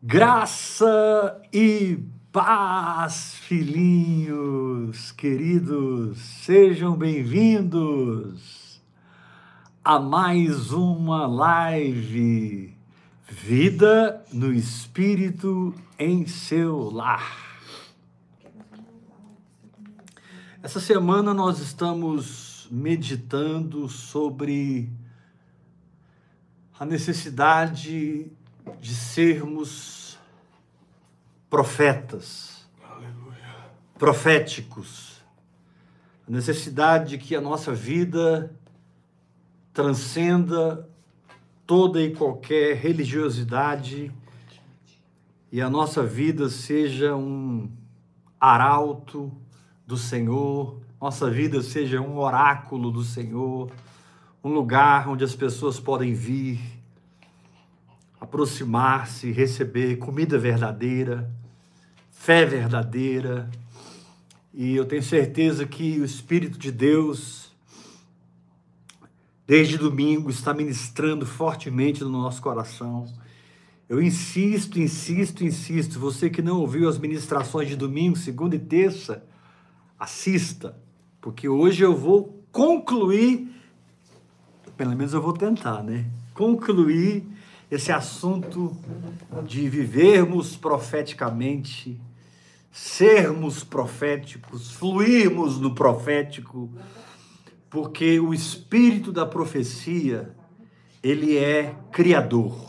Graça e paz, filhinhos queridos, sejam bem-vindos a mais uma live Vida no Espírito em seu lar. Essa semana nós estamos meditando sobre a necessidade de sermos profetas, Aleluia. proféticos, a necessidade de que a nossa vida transcenda toda e qualquer religiosidade e a nossa vida seja um arauto do Senhor, nossa vida seja um oráculo do Senhor, um lugar onde as pessoas podem vir aproximar-se, receber comida verdadeira, fé verdadeira. E eu tenho certeza que o Espírito de Deus, desde domingo, está ministrando fortemente no nosso coração. Eu insisto, insisto, insisto. Você que não ouviu as ministrações de domingo, segunda e terça, assista, porque hoje eu vou concluir, pelo menos eu vou tentar, né? Concluir esse assunto de vivermos profeticamente, sermos proféticos, fluirmos no profético, porque o espírito da profecia, ele é criador.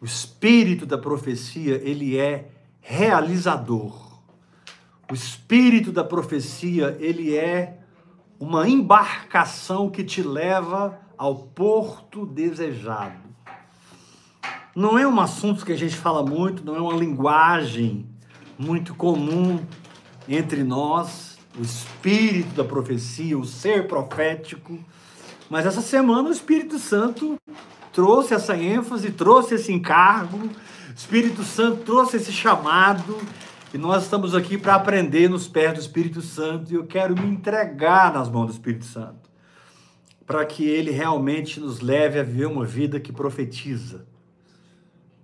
O espírito da profecia, ele é realizador. O espírito da profecia, ele é uma embarcação que te leva ao porto desejado não é um assunto que a gente fala muito, não é uma linguagem muito comum entre nós, o espírito da profecia, o ser profético. Mas essa semana o Espírito Santo trouxe essa ênfase, trouxe esse encargo, o Espírito Santo trouxe esse chamado, e nós estamos aqui para aprender nos pés do Espírito Santo, e eu quero me entregar nas mãos do Espírito Santo, para que ele realmente nos leve a viver uma vida que profetiza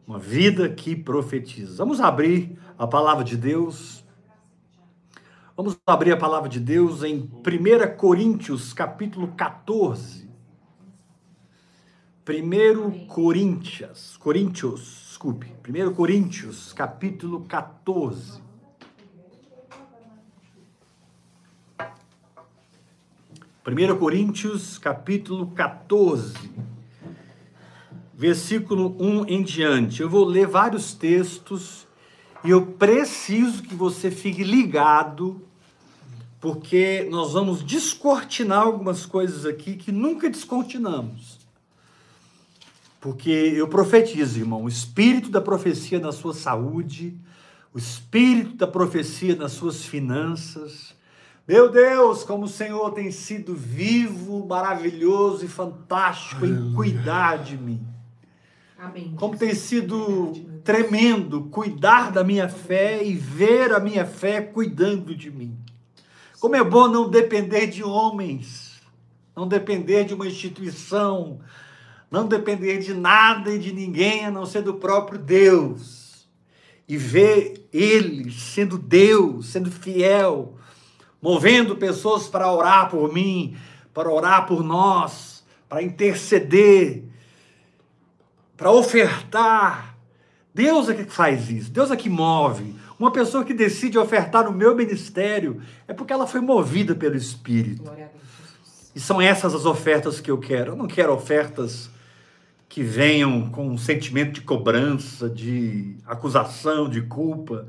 uma vida que profetiza. Vamos abrir a palavra de Deus. Vamos abrir a palavra de Deus em 1 Coríntios, capítulo 14. 1 Coríntios, Coríntios, desculpe, 1 Coríntios, capítulo 14. Primeiro Coríntios, capítulo 14 versículo 1 em diante. Eu vou ler vários textos e eu preciso que você fique ligado, porque nós vamos descortinar algumas coisas aqui que nunca descortinamos. Porque eu profetizo, irmão, o espírito da profecia na sua saúde, o espírito da profecia nas suas finanças. Meu Deus, como o Senhor tem sido vivo, maravilhoso e fantástico em cuidar de mim. Amém. Como tem sido tremendo cuidar da minha fé e ver a minha fé cuidando de mim. Como é bom não depender de homens, não depender de uma instituição, não depender de nada e de ninguém a não ser do próprio Deus. E ver Ele sendo Deus, sendo fiel, movendo pessoas para orar por mim, para orar por nós, para interceder para ofertar. Deus é que faz isso, Deus é que move. Uma pessoa que decide ofertar no meu ministério é porque ela foi movida pelo Espírito. E são essas as ofertas que eu quero. Eu não quero ofertas que venham com um sentimento de cobrança, de acusação, de culpa.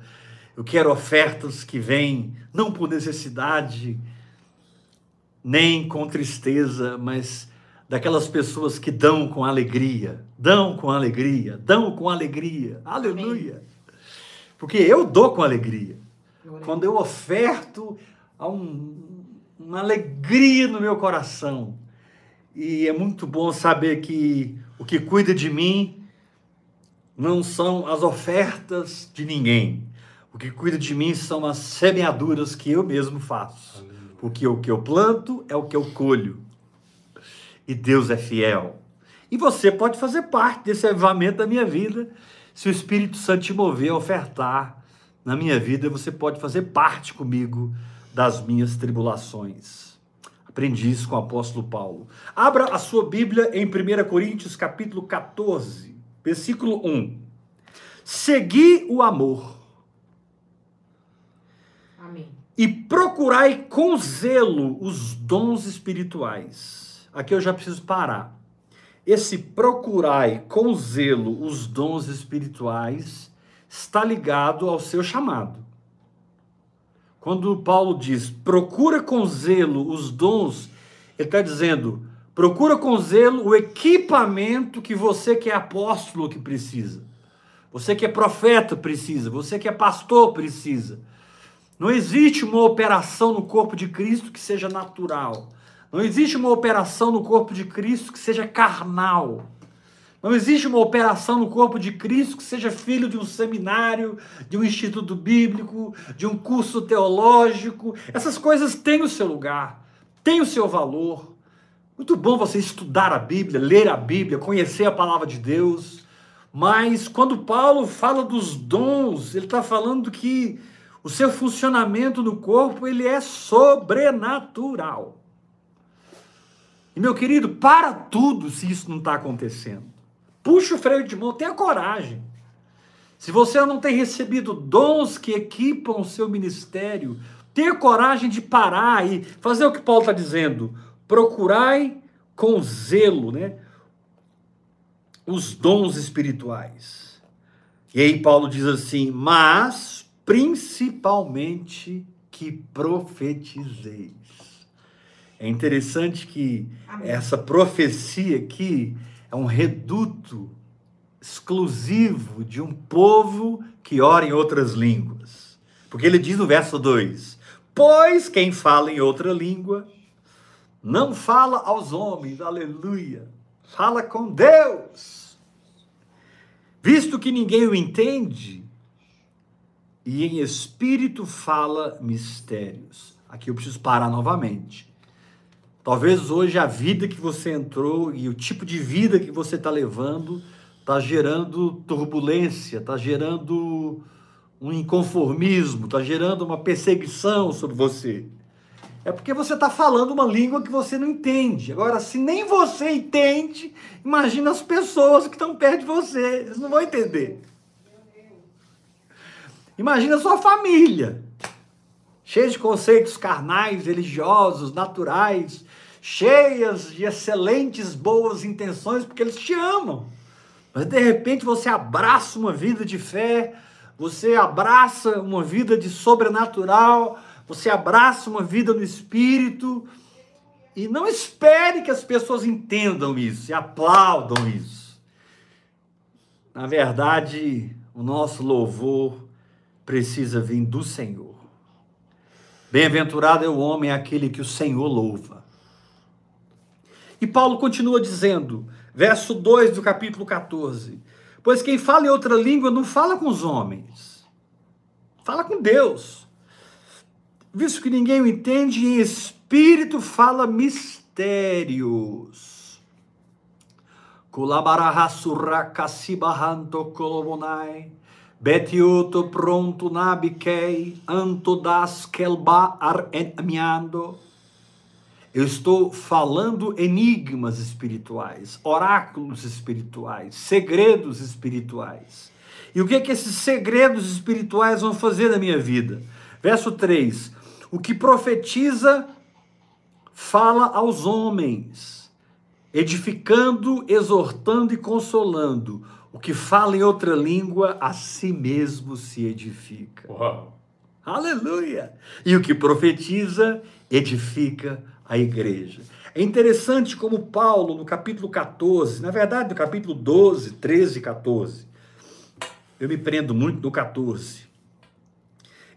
Eu quero ofertas que vêm não por necessidade, nem com tristeza, mas daquelas pessoas que dão com alegria, dão com alegria, dão com alegria. Aleluia. Porque eu dou com alegria. Quando eu oferto, há um, uma alegria no meu coração. E é muito bom saber que o que cuida de mim não são as ofertas de ninguém. O que cuida de mim são as semeaduras que eu mesmo faço. Porque o que eu planto é o que eu colho. E Deus é fiel. E você pode fazer parte desse avivamento da minha vida. Se o Espírito Santo te mover a ofertar na minha vida, você pode fazer parte comigo das minhas tribulações. Aprendi isso com o apóstolo Paulo. Abra a sua Bíblia em 1 Coríntios, capítulo 14, versículo 1. Segui o amor. Amém. E procurai com zelo os dons espirituais. Aqui eu já preciso parar. Esse procurai com zelo os dons espirituais está ligado ao seu chamado. Quando Paulo diz procura com zelo os dons, ele está dizendo procura com zelo o equipamento que você que é apóstolo que precisa, você que é profeta precisa, você que é pastor precisa. Não existe uma operação no corpo de Cristo que seja natural. Não existe uma operação no corpo de Cristo que seja carnal. Não existe uma operação no corpo de Cristo que seja filho de um seminário, de um instituto bíblico, de um curso teológico. Essas coisas têm o seu lugar, têm o seu valor. Muito bom você estudar a Bíblia, ler a Bíblia, conhecer a palavra de Deus. Mas quando Paulo fala dos dons, ele está falando que o seu funcionamento no corpo ele é sobrenatural. E meu querido, para tudo se isso não está acontecendo. Puxa o freio de mão, tenha coragem. Se você não tem recebido dons que equipam o seu ministério, tenha coragem de parar e fazer o que Paulo está dizendo. Procurai com zelo, né? Os dons espirituais. E aí Paulo diz assim: mas principalmente que profetizeis. É interessante que Amém. essa profecia aqui é um reduto exclusivo de um povo que ora em outras línguas. Porque ele diz no verso 2: Pois quem fala em outra língua não fala aos homens, aleluia, fala com Deus. Visto que ninguém o entende, e em espírito fala mistérios. Aqui eu preciso parar novamente. Talvez hoje a vida que você entrou e o tipo de vida que você está levando está gerando turbulência, está gerando um inconformismo, está gerando uma perseguição sobre você. É porque você está falando uma língua que você não entende. Agora, se nem você entende, imagina as pessoas que estão perto de você. Eles não vão entender. Imagina a sua família, cheia de conceitos carnais, religiosos, naturais, cheias de excelentes boas intenções, porque eles te amam. Mas de repente você abraça uma vida de fé, você abraça uma vida de sobrenatural, você abraça uma vida no espírito. E não espere que as pessoas entendam isso e aplaudam isso. Na verdade, o nosso louvor precisa vir do Senhor. Bem-aventurado é o homem aquele que o Senhor louva. E Paulo continua dizendo, verso 2 do capítulo 14: Pois quem fala em outra língua não fala com os homens, fala com Deus. Visto que ninguém o entende, em espírito fala mistérios. Kulabarahasurakkasibahanto kolobonai. Betioto pronto nabikei, antodas kelba ar. Eu estou falando enigmas espirituais, oráculos espirituais, segredos espirituais. E o que é que esses segredos espirituais vão fazer na minha vida? Verso 3: O que profetiza fala aos homens, edificando, exortando e consolando. O que fala em outra língua, a si mesmo se edifica. Uau. Aleluia! E o que profetiza, edifica a igreja. É interessante como Paulo, no capítulo 14, na verdade, no capítulo 12, 13 e 14, eu me prendo muito no 14.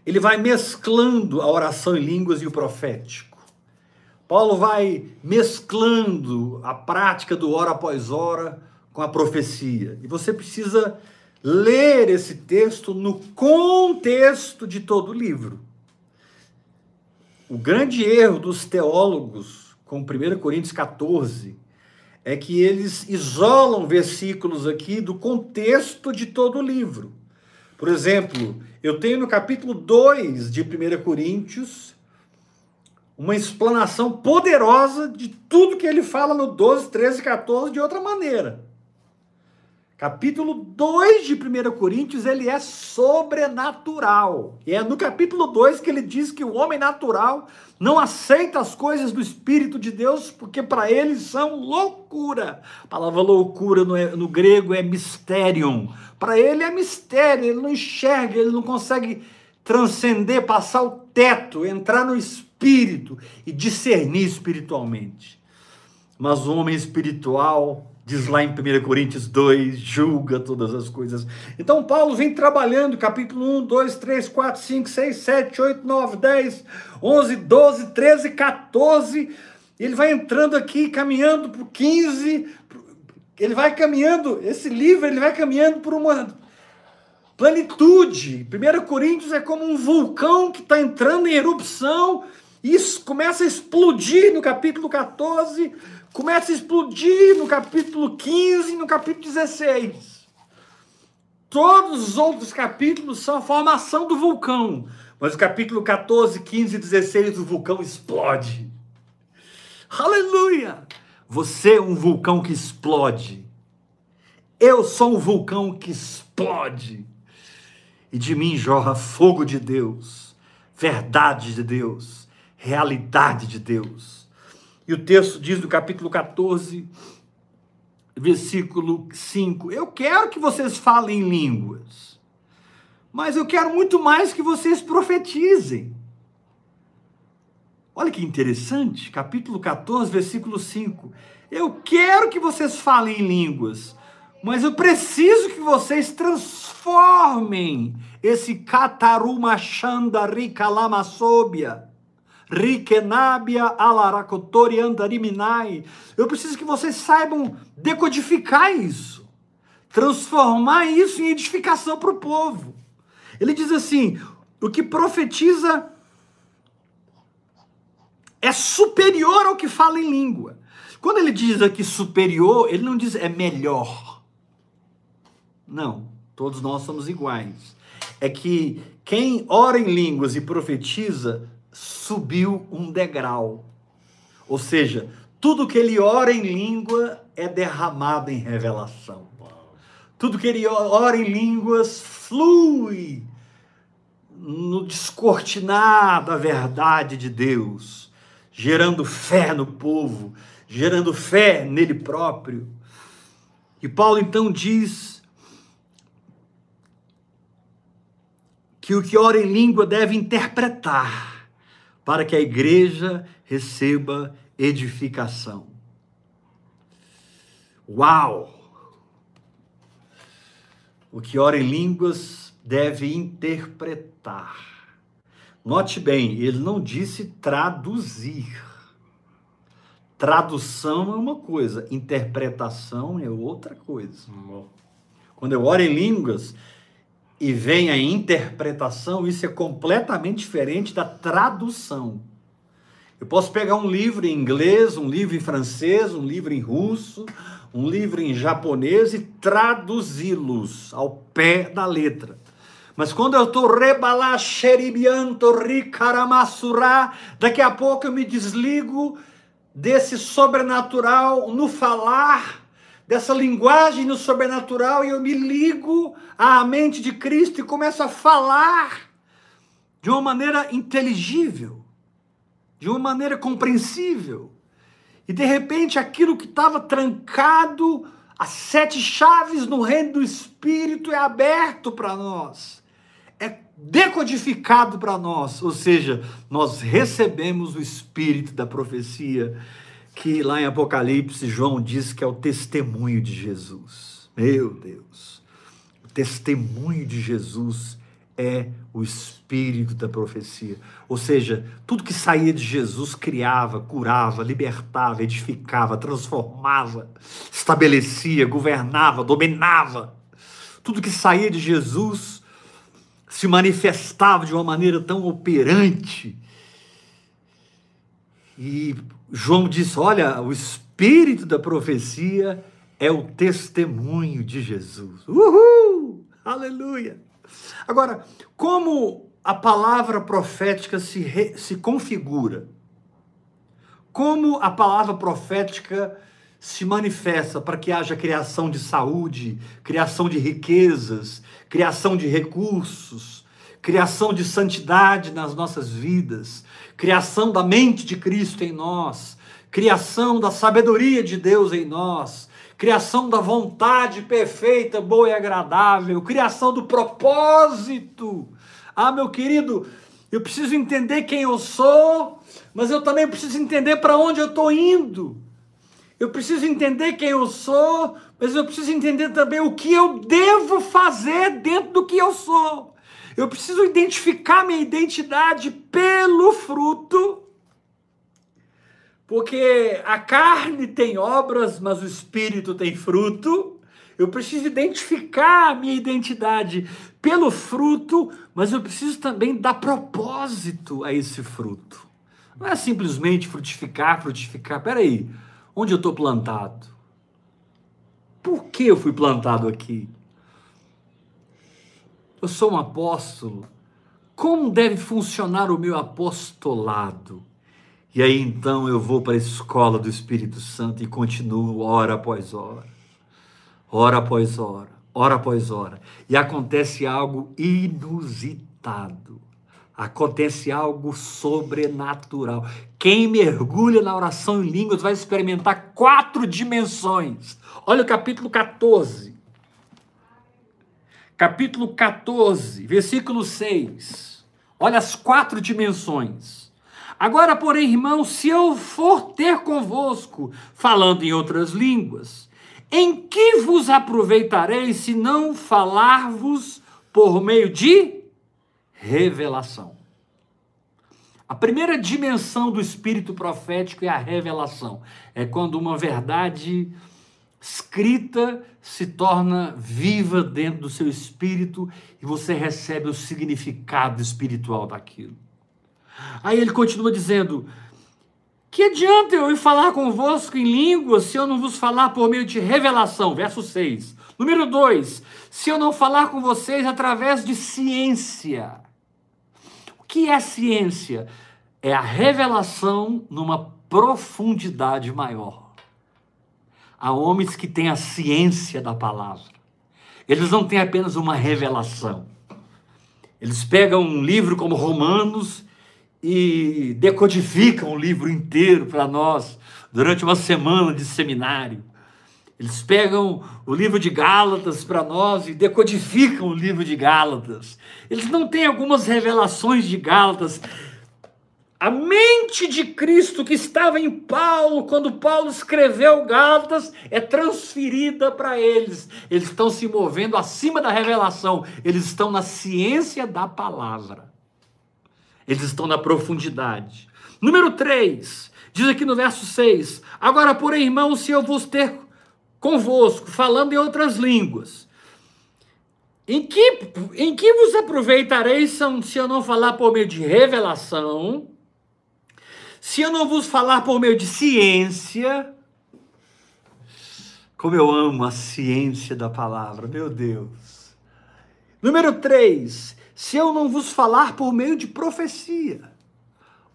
Ele vai mesclando a oração em línguas e o profético. Paulo vai mesclando a prática do hora após hora com a profecia. E você precisa ler esse texto no contexto de todo o livro. O grande erro dos teólogos com 1 Coríntios 14 é que eles isolam versículos aqui do contexto de todo o livro. Por exemplo, eu tenho no capítulo 2 de 1 Coríntios uma explanação poderosa de tudo que ele fala no 12, 13 e 14 de outra maneira. Capítulo 2 de 1 Coríntios, ele é sobrenatural. E é no capítulo 2 que ele diz que o homem natural não aceita as coisas do Espírito de Deus, porque para ele são loucura. A palavra loucura no, no grego é mysterium. Para ele é mistério, ele não enxerga, ele não consegue transcender, passar o teto, entrar no Espírito e discernir espiritualmente. Mas o homem espiritual diz lá em 1 Coríntios 2, julga todas as coisas. Então Paulo vem trabalhando, capítulo 1, 2, 3, 4, 5, 6, 7, 8, 9, 10, 11, 12, 13, 14. Ele vai entrando aqui, caminhando para o 15. Ele vai caminhando, esse livro, ele vai caminhando por uma plenitude. 1 Coríntios é como um vulcão que está entrando em erupção. Isso começa a explodir no capítulo 14 começa a explodir no capítulo 15 e no capítulo 16. Todos os outros capítulos são a formação do vulcão. Mas o capítulo 14, 15 e 16, o vulcão explode. Aleluia! Você é um vulcão que explode. Eu sou um vulcão que explode. E de mim jorra fogo de Deus, verdade de Deus, realidade de Deus. E o texto diz no capítulo 14, versículo 5: Eu quero que vocês falem línguas, mas eu quero muito mais que vocês profetizem. Olha que interessante, capítulo 14, versículo 5. Eu quero que vocês falem línguas, mas eu preciso que vocês transformem esse catarumachanda ricalamassobia Rikenabia alarakotori andariminai. Eu preciso que vocês saibam decodificar isso, transformar isso em edificação para o povo. Ele diz assim: o que profetiza é superior ao que fala em língua. Quando ele diz aqui superior, ele não diz é melhor. Não, todos nós somos iguais. É que quem ora em línguas e profetiza subiu um degrau. Ou seja, tudo que ele ora em língua é derramado em revelação. Tudo que ele ora em línguas flui no descortinar da verdade de Deus, gerando fé no povo, gerando fé nele próprio. E Paulo então diz que o que ora em língua deve interpretar para que a igreja receba edificação. Uau! O que ora em línguas deve interpretar. Note bem, ele não disse traduzir. Tradução é uma coisa, interpretação é outra coisa. Quando eu oro em línguas, e vem a interpretação, isso é completamente diferente da tradução. Eu posso pegar um livro em inglês, um livro em francês, um livro em russo, um livro em japonês e traduzi-los ao pé da letra. Mas quando eu estou rebalaxeribianto ricaramassura, daqui a pouco eu me desligo desse sobrenatural no falar dessa linguagem no sobrenatural e eu me ligo à mente de Cristo e começo a falar de uma maneira inteligível, de uma maneira compreensível. E de repente aquilo que estava trancado, as sete chaves no reino do Espírito é aberto para nós. É decodificado para nós, ou seja, nós recebemos o espírito da profecia que lá em Apocalipse João diz que é o testemunho de Jesus. Meu Deus, o testemunho de Jesus é o espírito da profecia. Ou seja, tudo que saía de Jesus criava, curava, libertava, edificava, transformava, estabelecia, governava, dominava. Tudo que saía de Jesus se manifestava de uma maneira tão operante. E João diz: Olha, espírito da profecia é o testemunho de Jesus. Uhul! Aleluia! Agora, como a palavra profética se, re, se configura? Como a palavra profética se manifesta para que haja criação de saúde, criação de riquezas, criação de recursos, criação de santidade nas nossas vidas, criação da mente de Cristo em nós, criação da sabedoria de Deus em nós, criação da vontade perfeita, boa e agradável, criação do propósito. Ah, meu querido, eu preciso entender quem eu sou, mas eu também preciso entender para onde eu estou indo. Eu preciso entender quem eu sou, mas eu preciso entender também o que eu devo fazer dentro do que eu sou. Eu preciso identificar minha identidade pelo fruto, porque a carne tem obras, mas o espírito tem fruto. Eu preciso identificar a minha identidade pelo fruto, mas eu preciso também dar propósito a esse fruto. Não é simplesmente frutificar, frutificar. Peraí, onde eu estou plantado? Por que eu fui plantado aqui? Eu sou um apóstolo. Como deve funcionar o meu apostolado? E aí então eu vou para a escola do Espírito Santo e continuo hora após hora, hora após hora, hora após hora. E acontece algo inusitado. Acontece algo sobrenatural. Quem mergulha na oração em línguas vai experimentar quatro dimensões. Olha o capítulo 14 capítulo 14, versículo 6. Olha as quatro dimensões. Agora, porém, irmãos, se eu for ter convosco, falando em outras línguas, em que vos aproveitarei se não falar-vos por meio de revelação? A primeira dimensão do espírito profético é a revelação. É quando uma verdade escrita se torna viva dentro do seu espírito e você recebe o significado espiritual daquilo. Aí ele continua dizendo: Que adianta eu ir falar convosco em línguas se eu não vos falar por meio de revelação? Verso 6. Número 2: Se eu não falar com vocês através de ciência. O que é ciência? É a revelação numa profundidade maior a homens que têm a ciência da palavra. Eles não têm apenas uma revelação. Eles pegam um livro como Romanos e decodificam o livro inteiro para nós durante uma semana de seminário. Eles pegam o livro de Gálatas para nós e decodificam o livro de Gálatas. Eles não têm algumas revelações de Gálatas, a mente de Cristo que estava em Paulo, quando Paulo escreveu Gálatas, é transferida para eles. Eles estão se movendo acima da revelação, eles estão na ciência da palavra. Eles estão na profundidade. Número 3, diz aqui no verso 6: Agora, porém, irmãos, se eu vos ter convosco, falando em outras línguas, em que, em que vos aproveitareis se eu não falar por meio de revelação? Se eu não vos falar por meio de ciência, como eu amo a ciência da palavra, meu Deus. Número 3, se eu não vos falar por meio de profecia,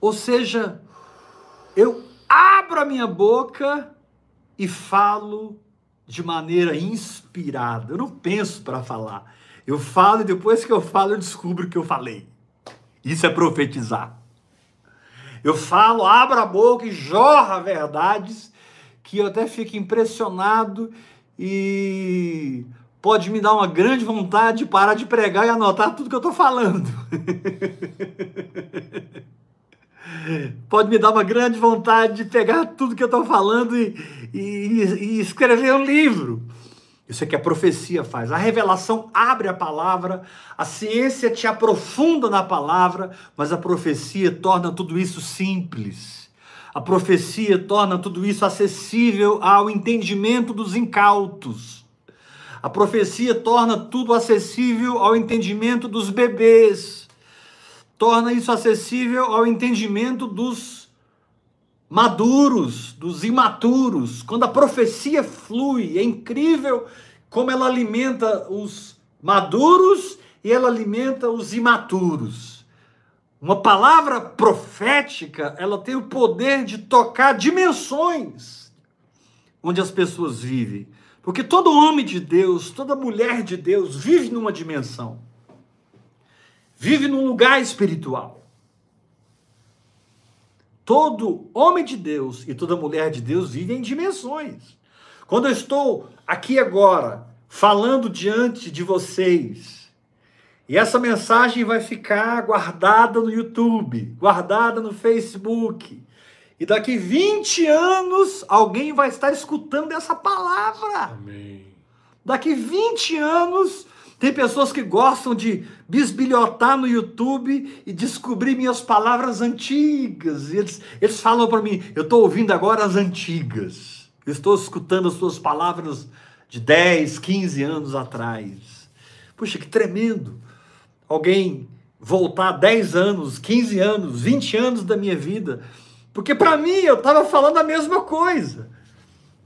ou seja, eu abro a minha boca e falo de maneira inspirada. Eu não penso para falar. Eu falo e depois que eu falo eu descubro que eu falei. Isso é profetizar. Eu falo, abro a boca e jorra verdades que eu até fico impressionado e pode me dar uma grande vontade de parar de pregar e anotar tudo que eu estou falando. pode me dar uma grande vontade de pegar tudo que eu estou falando e, e, e escrever um livro. Isso é que a profecia faz. A revelação abre a palavra, a ciência te aprofunda na palavra, mas a profecia torna tudo isso simples. A profecia torna tudo isso acessível ao entendimento dos incautos. A profecia torna tudo acessível ao entendimento dos bebês. Torna isso acessível ao entendimento dos maduros, dos imaturos. Quando a profecia flui, é incrível como ela alimenta os maduros e ela alimenta os imaturos. Uma palavra profética, ela tem o poder de tocar dimensões onde as pessoas vivem. Porque todo homem de Deus, toda mulher de Deus vive numa dimensão. Vive num lugar espiritual. Todo homem de Deus e toda mulher de Deus vive em dimensões. Quando eu estou aqui agora, falando diante de vocês, e essa mensagem vai ficar guardada no YouTube, guardada no Facebook, e daqui 20 anos alguém vai estar escutando essa palavra. Amém. Daqui 20 anos tem pessoas que gostam de bisbilhotar no YouTube e descobrir minhas palavras antigas. Eles, eles falam para mim: eu estou ouvindo agora as antigas. Eu estou escutando as suas palavras de 10, 15 anos atrás. Puxa, que tremendo. Alguém voltar 10 anos, 15 anos, 20 anos da minha vida. Porque para mim eu estava falando a mesma coisa.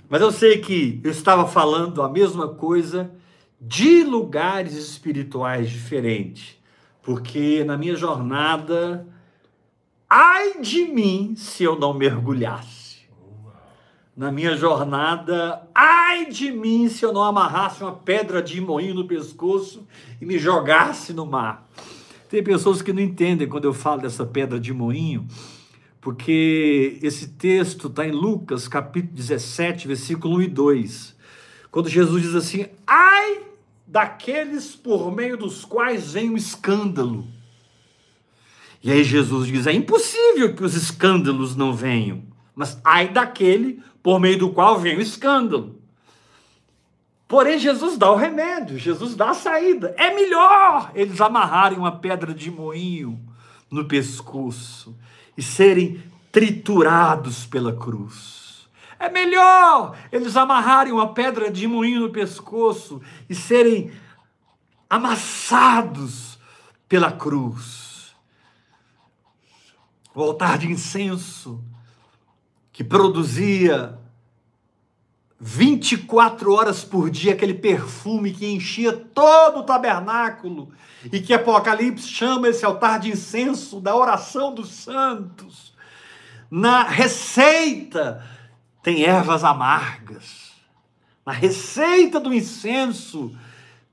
Mas eu sei que eu estava falando a mesma coisa de lugares espirituais diferentes, porque na minha jornada, ai de mim se eu não mergulhasse. Na minha jornada, ai de mim se eu não amarrasse uma pedra de moinho no pescoço e me jogasse no mar. Tem pessoas que não entendem quando eu falo dessa pedra de moinho, porque esse texto está em Lucas, capítulo 17, versículo 1 e 2. Quando Jesus diz assim: Ai daqueles por meio dos quais vem o escândalo. E aí Jesus diz: é impossível que os escândalos não venham, mas ai daquele por meio do qual vem o escândalo. Porém, Jesus dá o remédio, Jesus dá a saída. É melhor eles amarrarem uma pedra de moinho no pescoço e serem triturados pela cruz é melhor eles amarrarem uma pedra de moinho no pescoço e serem amassados pela cruz. O altar de incenso que produzia 24 horas por dia aquele perfume que enchia todo o tabernáculo e que Apocalipse chama esse altar de incenso da oração dos santos. Na receita tem ervas amargas. Na receita do incenso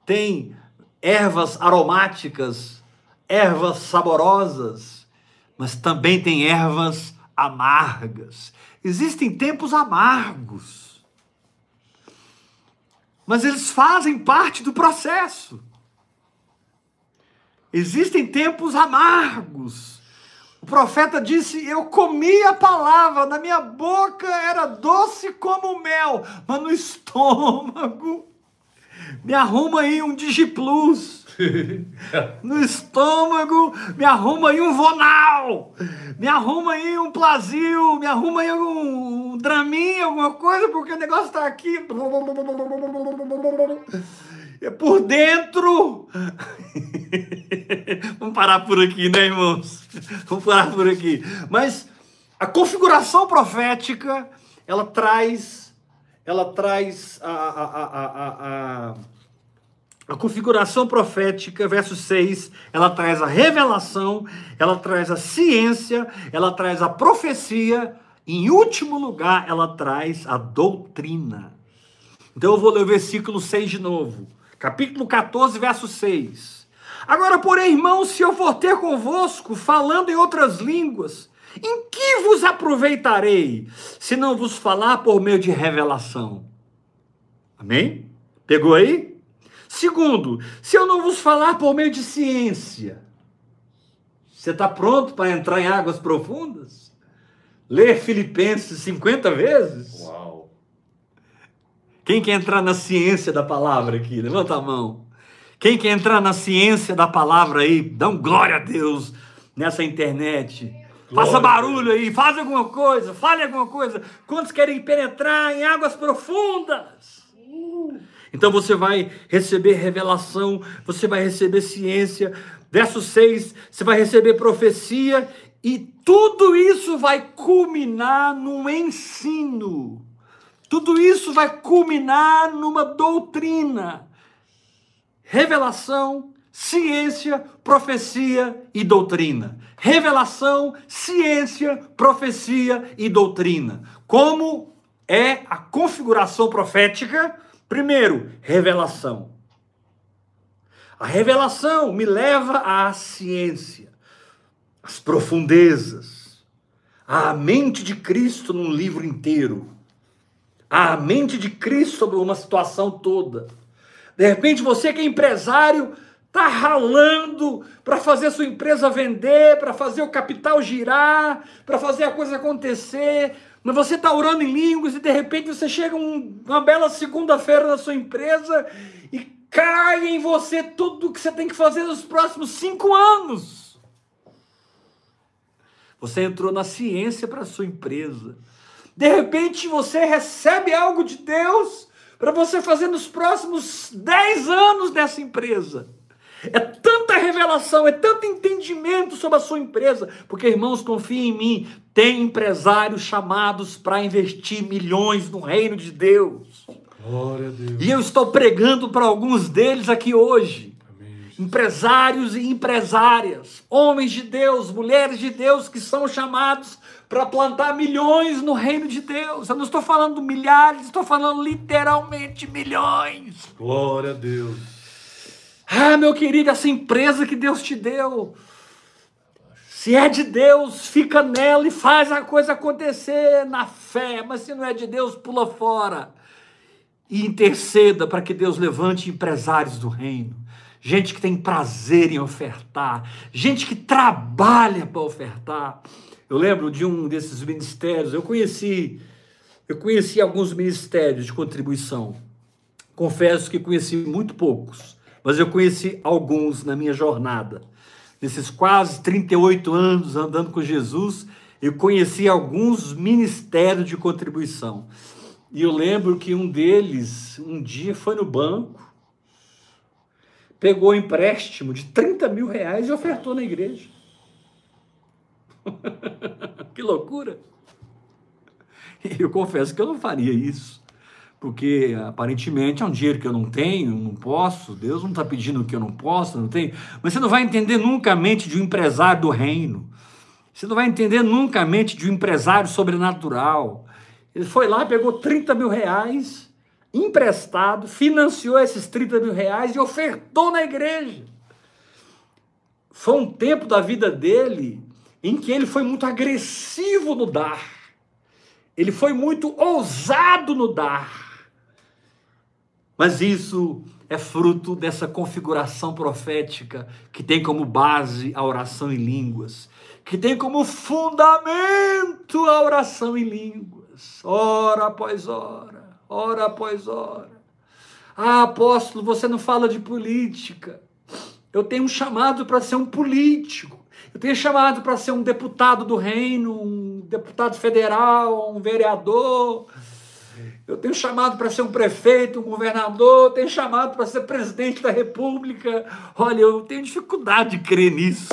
tem ervas aromáticas, ervas saborosas, mas também tem ervas amargas. Existem tempos amargos. Mas eles fazem parte do processo. Existem tempos amargos o profeta disse: Eu comi a palavra, na minha boca era doce como mel, mas no estômago. Me arruma aí um Digiplus. No estômago, me arruma aí um Vonal. Me arruma aí um Plasil. Me arruma aí um, um Dramin, alguma coisa, porque o negócio está aqui. É por dentro. Vamos parar por aqui, né, irmãos? Vamos parar por aqui. Mas a configuração profética, ela traz, ela traz a, a, a, a, a configuração profética, verso 6, ela traz a revelação, ela traz a ciência, ela traz a profecia, em último lugar, ela traz a doutrina. Então eu vou ler o versículo 6 de novo. Capítulo 14, verso 6. Agora, porém, irmãos, se eu for ter convosco, falando em outras línguas, em que vos aproveitarei, se não vos falar por meio de revelação? Amém? Pegou aí? Segundo, se eu não vos falar por meio de ciência, você está pronto para entrar em águas profundas? Ler Filipenses 50 vezes? Quem quer entrar na ciência da palavra aqui? Levanta a mão. Quem quer entrar na ciência da palavra aí? Dá um glória a Deus nessa internet. Glória Faça barulho aí, faz alguma coisa, fale alguma coisa. Quantos querem penetrar em águas profundas? Então você vai receber revelação, você vai receber ciência. Verso 6, você vai receber profecia E tudo isso vai culminar num ensino. Tudo isso vai culminar numa doutrina. Revelação, ciência, profecia e doutrina. Revelação, ciência, profecia e doutrina. Como é a configuração profética? Primeiro, revelação. A revelação me leva à ciência, às profundezas, à mente de Cristo num livro inteiro, à mente de Cristo sobre uma situação toda. De repente, você que é empresário, está ralando para fazer a sua empresa vender, para fazer o capital girar, para fazer a coisa acontecer, mas você está orando em línguas e de repente você chega um, uma bela segunda-feira na sua empresa e cai em você tudo o que você tem que fazer nos próximos cinco anos. Você entrou na ciência para a sua empresa. De repente você recebe algo de Deus para você fazer nos próximos dez anos dessa empresa. É tanta revelação, é tanto entendimento sobre a sua empresa, porque irmãos, confiem em mim, tem empresários chamados para investir milhões no reino de Deus. Glória a Deus. E eu estou pregando para alguns deles aqui hoje. Empresários e empresárias, homens de Deus, mulheres de Deus que são chamados para plantar milhões no reino de Deus. Eu não estou falando milhares, estou falando literalmente milhões. Glória a Deus. Ah, meu querido, essa empresa que Deus te deu, se é de Deus, fica nela e faz a coisa acontecer na fé, mas se não é de Deus, pula fora e interceda para que Deus levante empresários do reino, gente que tem prazer em ofertar, gente que trabalha para ofertar. Eu lembro de um desses ministérios, eu conheci, eu conheci alguns ministérios de contribuição. Confesso que conheci muito poucos, mas eu conheci alguns na minha jornada. Nesses quase 38 anos andando com Jesus, eu conheci alguns ministérios de contribuição. E eu lembro que um deles, um dia, foi no banco, pegou um empréstimo de 30 mil reais e ofertou na igreja. que loucura! Eu confesso que eu não faria isso, porque aparentemente é um dinheiro que eu não tenho, não posso, Deus não está pedindo que eu não posso, não tenho. Mas você não vai entender nunca a mente de um empresário do reino. Você não vai entender nunca a mente de um empresário sobrenatural. Ele foi lá, pegou 30 mil reais emprestado, financiou esses 30 mil reais e ofertou na igreja. Foi um tempo da vida dele em que ele foi muito agressivo no dar. Ele foi muito ousado no dar. Mas isso é fruto dessa configuração profética que tem como base a oração em línguas, que tem como fundamento a oração em línguas hora após hora, hora após hora. Ah, apóstolo, você não fala de política. Eu tenho um chamado para ser um político. Eu tenho chamado para ser um deputado do reino, um deputado federal, um vereador. Eu tenho chamado para ser um prefeito, um governador, eu tenho chamado para ser presidente da república. Olha, eu tenho dificuldade de crer nisso.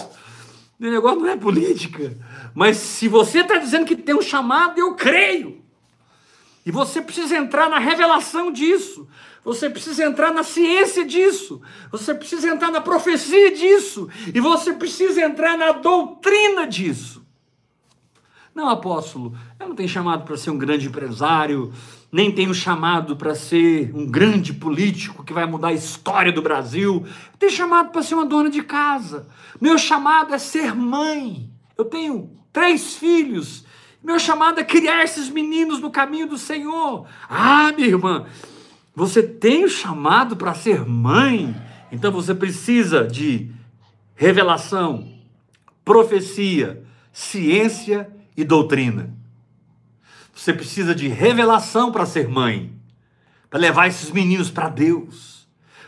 O negócio não é política. Mas se você está dizendo que tem um chamado, eu creio. E você precisa entrar na revelação disso. Você precisa entrar na ciência disso. Você precisa entrar na profecia disso. E você precisa entrar na doutrina disso. Não, apóstolo, eu não tenho chamado para ser um grande empresário, nem tenho chamado para ser um grande político que vai mudar a história do Brasil. Eu tenho chamado para ser uma dona de casa. Meu chamado é ser mãe. Eu tenho três filhos. Meu chamado é criar esses meninos no caminho do Senhor. Ah, minha irmã, você tem o chamado para ser mãe, então você precisa de revelação, profecia, ciência e doutrina. Você precisa de revelação para ser mãe, para levar esses meninos para Deus.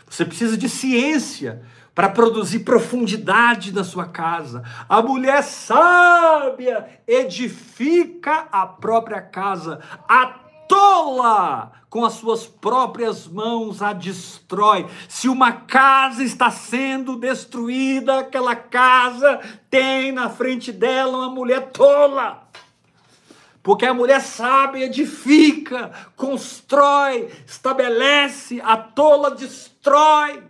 Você precisa de ciência para produzir profundidade na sua casa. A mulher sábia edifica a própria casa. A tola, com as suas próprias mãos a destrói. Se uma casa está sendo destruída, aquela casa tem na frente dela uma mulher tola. Porque a mulher sábia edifica, constrói, estabelece, a tola destrói.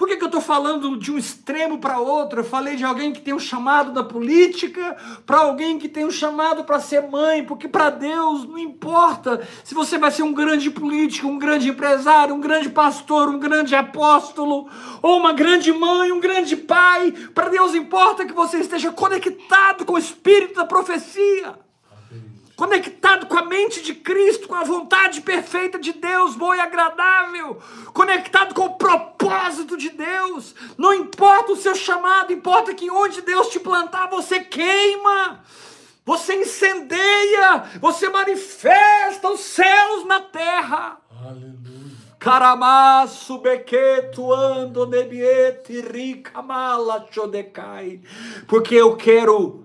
Por que, que eu estou falando de um extremo para outro? Eu falei de alguém que tem um chamado da política, para alguém que tem um chamado para ser mãe, porque para Deus não importa se você vai ser um grande político, um grande empresário, um grande pastor, um grande apóstolo, ou uma grande mãe, um grande pai. Para Deus importa que você esteja conectado com o espírito da profecia conectado com a mente de Cristo, com a vontade perfeita de Deus, boa e agradável, conectado com o propósito de Deus. Não importa o seu chamado, importa que onde Deus te plantar, você queima. Você incendeia, você manifesta os céus na terra. Aleluia. Caramasso bequeto ando nebiete rica mala chodecai. Porque eu quero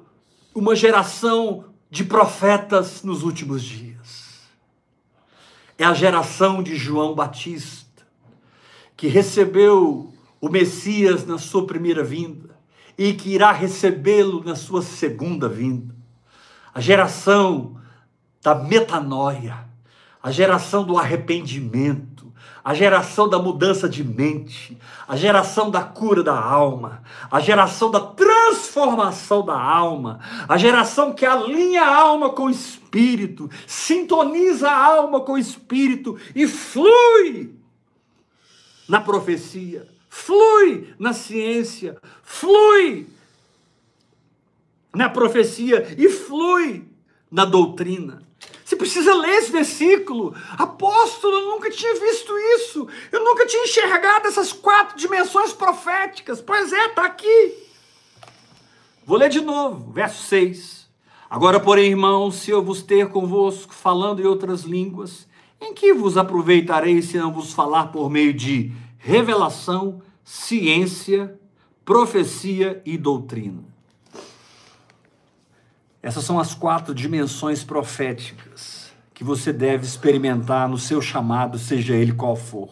uma geração de profetas nos últimos dias. É a geração de João Batista, que recebeu o Messias na sua primeira vinda e que irá recebê-lo na sua segunda vinda. A geração da metanoia, a geração do arrependimento, a geração da mudança de mente, a geração da cura da alma, a geração da transformação da alma, a geração que alinha a alma com o espírito, sintoniza a alma com o espírito e flui na profecia, flui na ciência, flui na profecia e flui na doutrina. Você precisa ler esse versículo. Apóstolo, eu nunca tinha visto isso. Eu nunca tinha enxergado essas quatro dimensões proféticas. Pois é, está aqui. Vou ler de novo, verso 6. Agora, porém, irmãos, se eu vos ter convosco falando em outras línguas, em que vos aproveitarei se não vos falar por meio de revelação, ciência, profecia e doutrina? Essas são as quatro dimensões proféticas que você deve experimentar no seu chamado, seja ele qual for.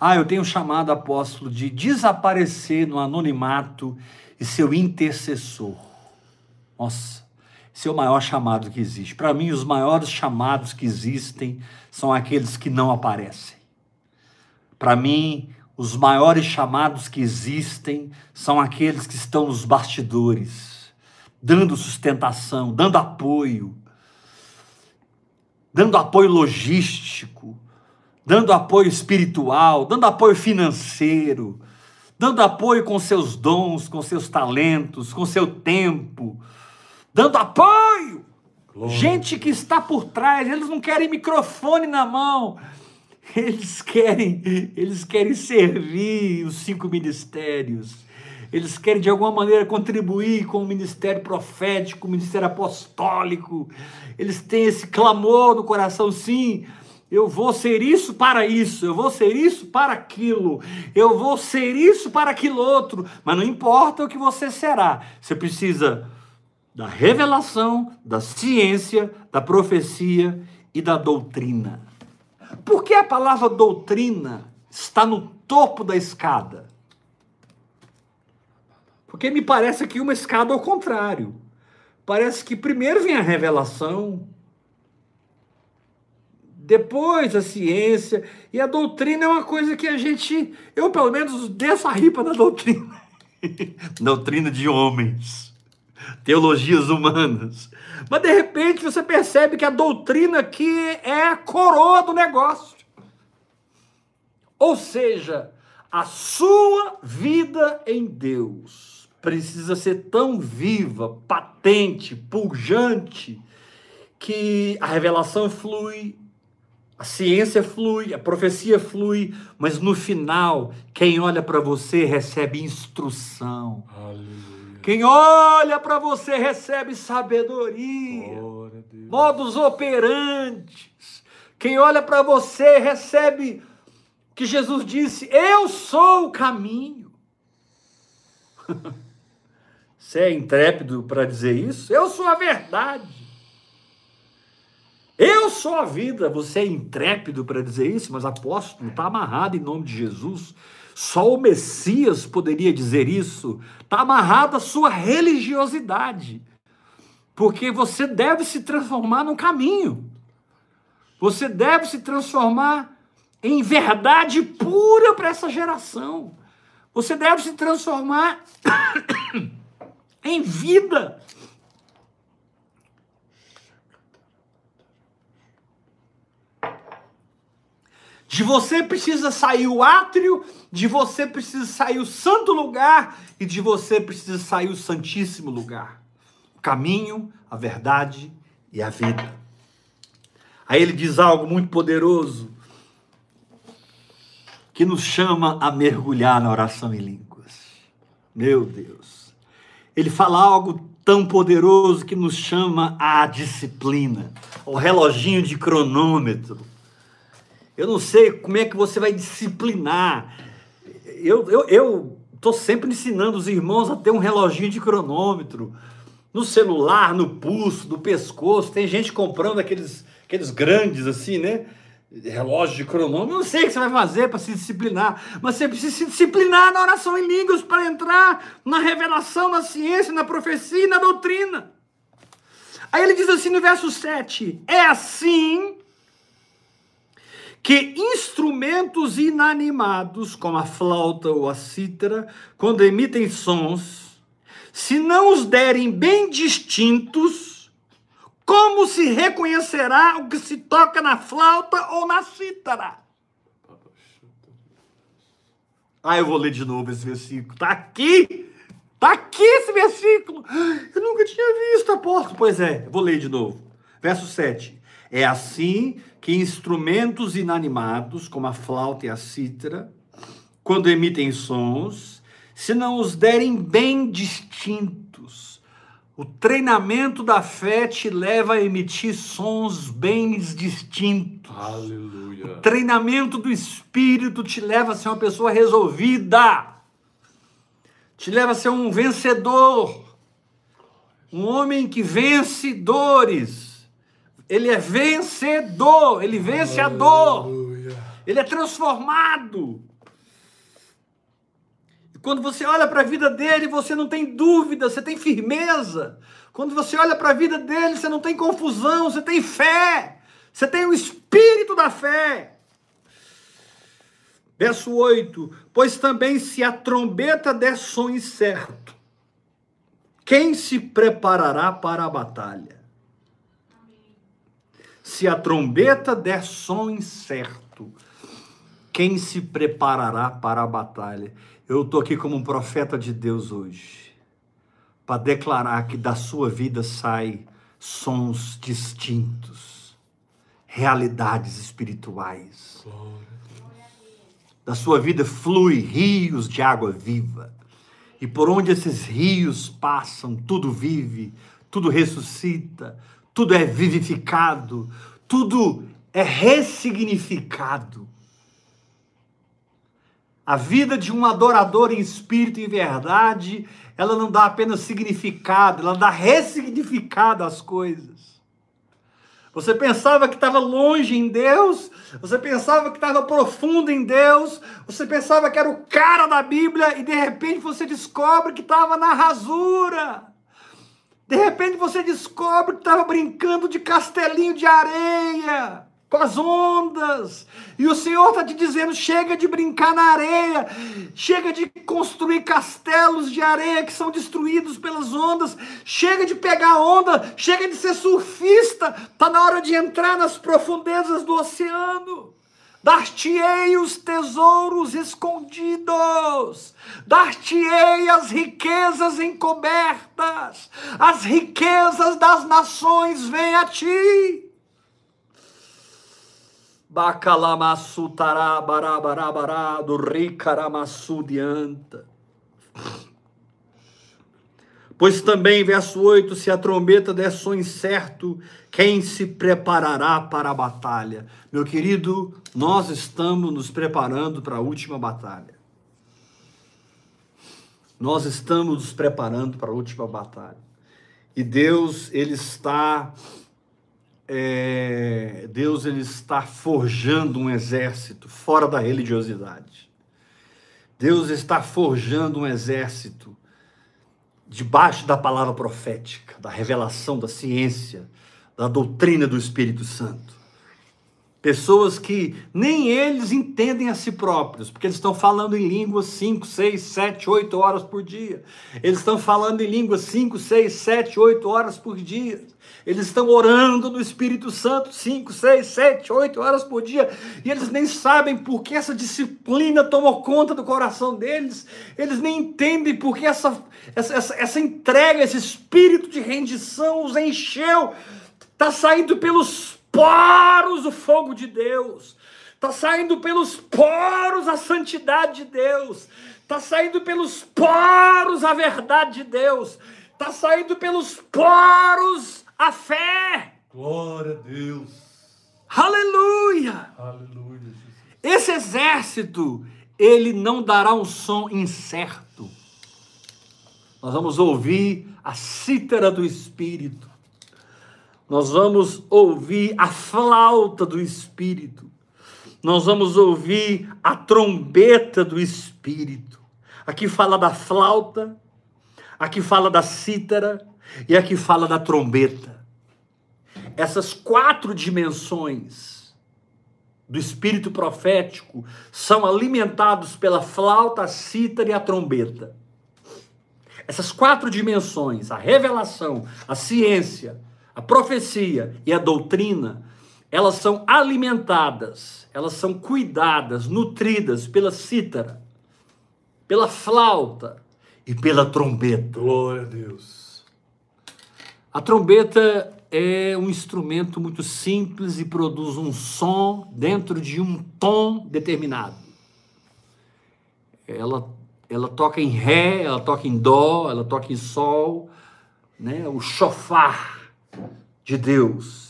Ah, eu tenho chamado apóstolo de desaparecer no anonimato e ser o intercessor. Nossa, esse é o maior chamado que existe. Para mim, os maiores chamados que existem são aqueles que não aparecem. Para mim, os maiores chamados que existem são aqueles que estão nos bastidores dando sustentação, dando apoio, dando apoio logístico, dando apoio espiritual, dando apoio financeiro, dando apoio com seus dons, com seus talentos, com seu tempo, dando apoio. Glória. Gente que está por trás, eles não querem microfone na mão. Eles querem, eles querem servir os cinco ministérios eles querem de alguma maneira contribuir com o ministério profético, o ministério apostólico, eles têm esse clamor no coração, sim. Eu vou ser isso para isso, eu vou ser isso para aquilo, eu vou ser isso para aquilo outro, mas não importa o que você será, você precisa da revelação, da ciência, da profecia e da doutrina. Por que a palavra doutrina está no topo da escada? Porque me parece que uma escada ao contrário. Parece que primeiro vem a revelação, depois a ciência, e a doutrina é uma coisa que a gente, eu pelo menos desço a ripa da doutrina. doutrina de homens, teologias humanas. Mas de repente você percebe que a doutrina aqui é a coroa do negócio. Ou seja, a sua vida em Deus precisa ser tão viva, patente, pujante, que a revelação flui, a ciência flui, a profecia flui, mas no final, quem olha para você recebe instrução. Aleluia. Quem olha para você recebe sabedoria, modos operantes. Quem olha para você recebe que Jesus disse: Eu sou o caminho. Você é intrépido para dizer isso? Eu sou a verdade. Eu sou a vida. Você é intrépido para dizer isso, mas apóstolo, está amarrado em nome de Jesus. Só o Messias poderia dizer isso. Está amarrado a sua religiosidade. Porque você deve se transformar num caminho. Você deve se transformar em verdade pura para essa geração. Você deve se transformar em vida. De você precisa sair o átrio, de você precisa sair o santo lugar e de você precisa sair o santíssimo lugar. O caminho, a verdade e a vida. Aí ele diz algo muito poderoso que nos chama a mergulhar na oração em línguas. Meu Deus. Ele fala algo tão poderoso que nos chama à disciplina, ao reloginho de cronômetro. Eu não sei como é que você vai disciplinar. Eu, eu, eu tô sempre ensinando os irmãos a ter um reloginho de cronômetro no celular, no pulso, no pescoço. Tem gente comprando aqueles aqueles grandes assim, né? Relógio de cronômetro, não sei o que você vai fazer para se disciplinar, mas você precisa se disciplinar na oração em línguas para entrar na revelação, na ciência, na profecia e na doutrina. Aí ele diz assim no verso 7: É assim que instrumentos inanimados, como a flauta ou a cítara, quando emitem sons, se não os derem bem distintos, como se reconhecerá o que se toca na flauta ou na cítara? Ah, eu vou ler de novo esse versículo. Está aqui! Está aqui esse versículo! Eu nunca tinha visto, apóstolo. Pois é, vou ler de novo. Verso 7. É assim que instrumentos inanimados, como a flauta e a cítara, quando emitem sons, se não os derem bem distintos, o treinamento da fé te leva a emitir sons bem distintos. Aleluia. O treinamento do espírito te leva a ser uma pessoa resolvida. Te leva a ser um vencedor. Um homem que vence dores. Ele é vencedor, ele vence Aleluia. a dor. Ele é transformado. Quando você olha para a vida dele, você não tem dúvida, você tem firmeza. Quando você olha para a vida dele, você não tem confusão, você tem fé. Você tem o espírito da fé. Verso 8: Pois também se a trombeta der som incerto, quem se preparará para a batalha? Se a trombeta der som incerto, quem se preparará para a batalha? Eu estou aqui como um profeta de Deus hoje, para declarar que da sua vida sai sons distintos, realidades espirituais. Da sua vida flui rios de água viva. E por onde esses rios passam, tudo vive, tudo ressuscita, tudo é vivificado, tudo é ressignificado. A vida de um adorador em espírito e verdade, ela não dá apenas significado, ela dá ressignificado às coisas. Você pensava que estava longe em Deus, você pensava que estava profundo em Deus, você pensava que era o cara da Bíblia e de repente você descobre que estava na rasura. De repente você descobre que estava brincando de castelinho de areia com as ondas. E o Senhor está te dizendo: chega de brincar na areia, chega de construir castelos de areia que são destruídos pelas ondas, chega de pegar onda, chega de ser surfista, está na hora de entrar nas profundezas do oceano. Dar-te-ei os tesouros escondidos, dar-te-ei as riquezas encobertas, as riquezas das nações vêm a ti. Bacalamassu tarabarabarabara do ricaramassu dianta. Pois também, verso 8, se a trombeta der som incerto, quem se preparará para a batalha? Meu querido, nós estamos nos preparando para a última batalha. Nós estamos nos preparando para a última batalha. E Deus, Ele está é, Deus ele está forjando um exército fora da religiosidade. Deus está forjando um exército debaixo da palavra profética, da revelação, da ciência, da doutrina do Espírito Santo. Pessoas que nem eles entendem a si próprios, porque eles estão falando em línguas 5, 6, 7, 8 horas por dia. Eles estão falando em línguas 5, 6, 7, 8 horas por dia. Eles estão orando no Espírito Santo 5, 6, 7, 8 horas por dia. E eles nem sabem por que essa disciplina tomou conta do coração deles. Eles nem entendem por que essa, essa, essa, essa entrega, esse espírito de rendição os encheu. Está saindo pelos poros o fogo de Deus, está saindo pelos poros a santidade de Deus, está saindo pelos poros a verdade de Deus, está saindo pelos poros a fé. Glória a Deus. Aleluia! Aleluia, Jesus. Esse exército, ele não dará um som incerto. Nós vamos ouvir a cítara do Espírito nós vamos ouvir a flauta do Espírito, nós vamos ouvir a trombeta do Espírito. Aqui fala da flauta, aqui fala da cítara e aqui fala da trombeta. Essas quatro dimensões do espírito profético são alimentados pela flauta, a cítara e a trombeta. Essas quatro dimensões, a revelação, a ciência, a profecia e a doutrina, elas são alimentadas, elas são cuidadas, nutridas pela cítara, pela flauta e pela trombeta. Glória a Deus. A trombeta é um instrumento muito simples e produz um som dentro de um tom determinado. Ela, ela toca em ré, ela toca em dó, ela toca em sol, né? O chofar de Deus.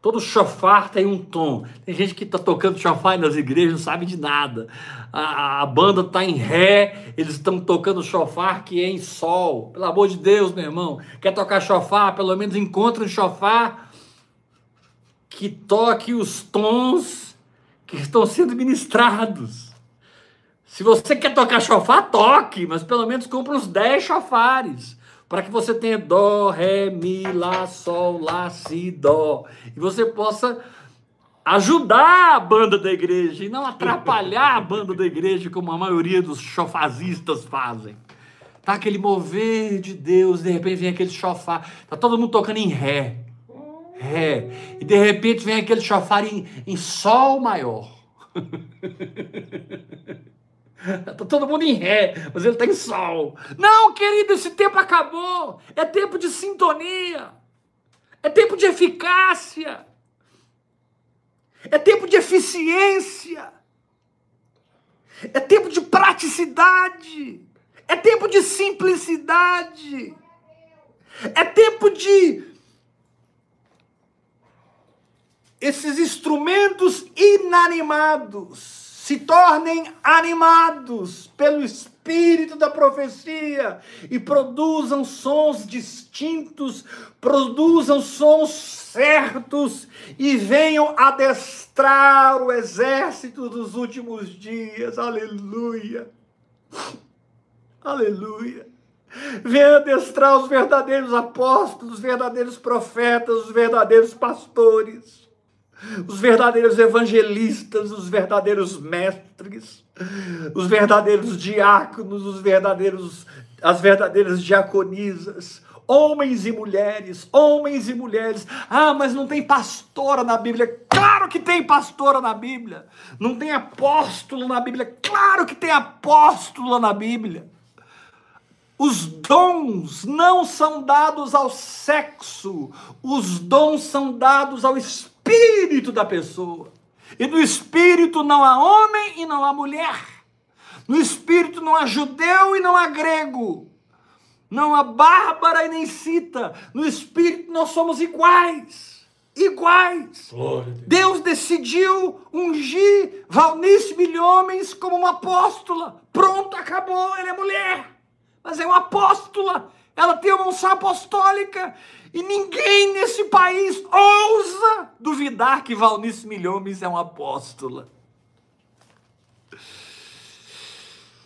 Todo chofar tem um tom. Tem gente que está tocando chofar nas igrejas não sabe de nada. A, a banda está em ré, eles estão tocando chofar que é em sol. Pelo amor de Deus, meu irmão. Quer tocar chofar? Pelo menos encontre um chofar que toque os tons que estão sendo ministrados. Se você quer tocar chofar, toque, mas pelo menos compre uns 10 chofares para que você tenha dó, ré, mi, lá, sol, lá, si, dó, e você possa ajudar a banda da igreja e não atrapalhar a banda da igreja como a maioria dos chofazistas fazem. Tá aquele mover de Deus, de repente vem aquele chofar, tá todo mundo tocando em ré, ré, e de repente vem aquele chofar em, em sol maior. Está todo mundo em ré, mas ele está em sol. Não, querido, esse tempo acabou. É tempo de sintonia. É tempo de eficácia. É tempo de eficiência. É tempo de praticidade. É tempo de simplicidade. É tempo de esses instrumentos inanimados se tornem animados pelo espírito da profecia e produzam sons distintos, produzam sons certos e venham adestrar o exército dos últimos dias. Aleluia! Aleluia! Venha adestrar os verdadeiros apóstolos, os verdadeiros profetas, os verdadeiros pastores os verdadeiros evangelistas, os verdadeiros mestres, os verdadeiros diáconos, os verdadeiros as verdadeiras diaconisas, homens e mulheres, homens e mulheres. Ah, mas não tem pastora na Bíblia. Claro que tem pastora na Bíblia. Não tem apóstolo na Bíblia. Claro que tem apóstolo na Bíblia. Os dons não são dados ao sexo, os dons são dados ao espírito espírito da pessoa. E no espírito não há homem e não há mulher. No espírito não há judeu e não há grego. Não há bárbara e nem cita. No espírito nós somos iguais. Iguais. Deus. Deus decidiu ungir Valnice Milhomens como uma apóstola. Pronto, acabou. Ela é mulher. Mas é uma apóstola. ela tem uma unção apostólica. E ninguém nesse país ousa duvidar que Valnice Milhomes é uma apóstola.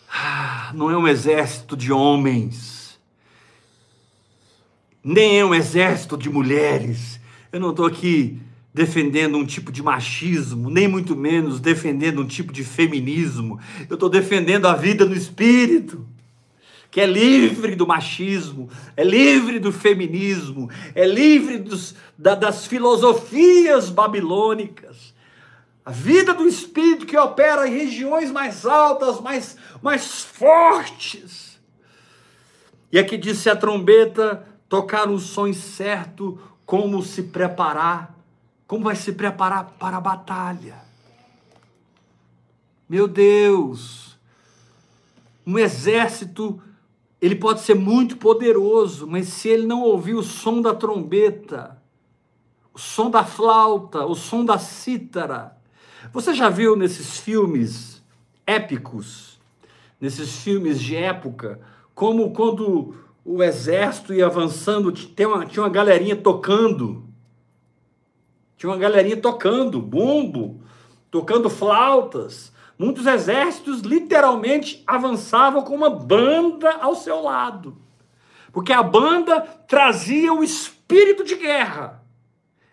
Ah, não é um exército de homens, nem é um exército de mulheres. Eu não estou aqui defendendo um tipo de machismo, nem muito menos defendendo um tipo de feminismo. Eu estou defendendo a vida no espírito que é livre do machismo, é livre do feminismo, é livre dos, da, das filosofias babilônicas. A vida do espírito que opera em regiões mais altas, mais, mais fortes. E aqui disse a trombeta tocar o som certo, como se preparar, como vai se preparar para a batalha. Meu Deus, um exército ele pode ser muito poderoso, mas se ele não ouvir o som da trombeta, o som da flauta, o som da cítara. Você já viu nesses filmes épicos, nesses filmes de época, como quando o exército ia avançando, tinha uma, tinha uma galerinha tocando. Tinha uma galerinha tocando bumbo, tocando flautas, Muitos exércitos literalmente avançavam com uma banda ao seu lado, porque a banda trazia o espírito de guerra.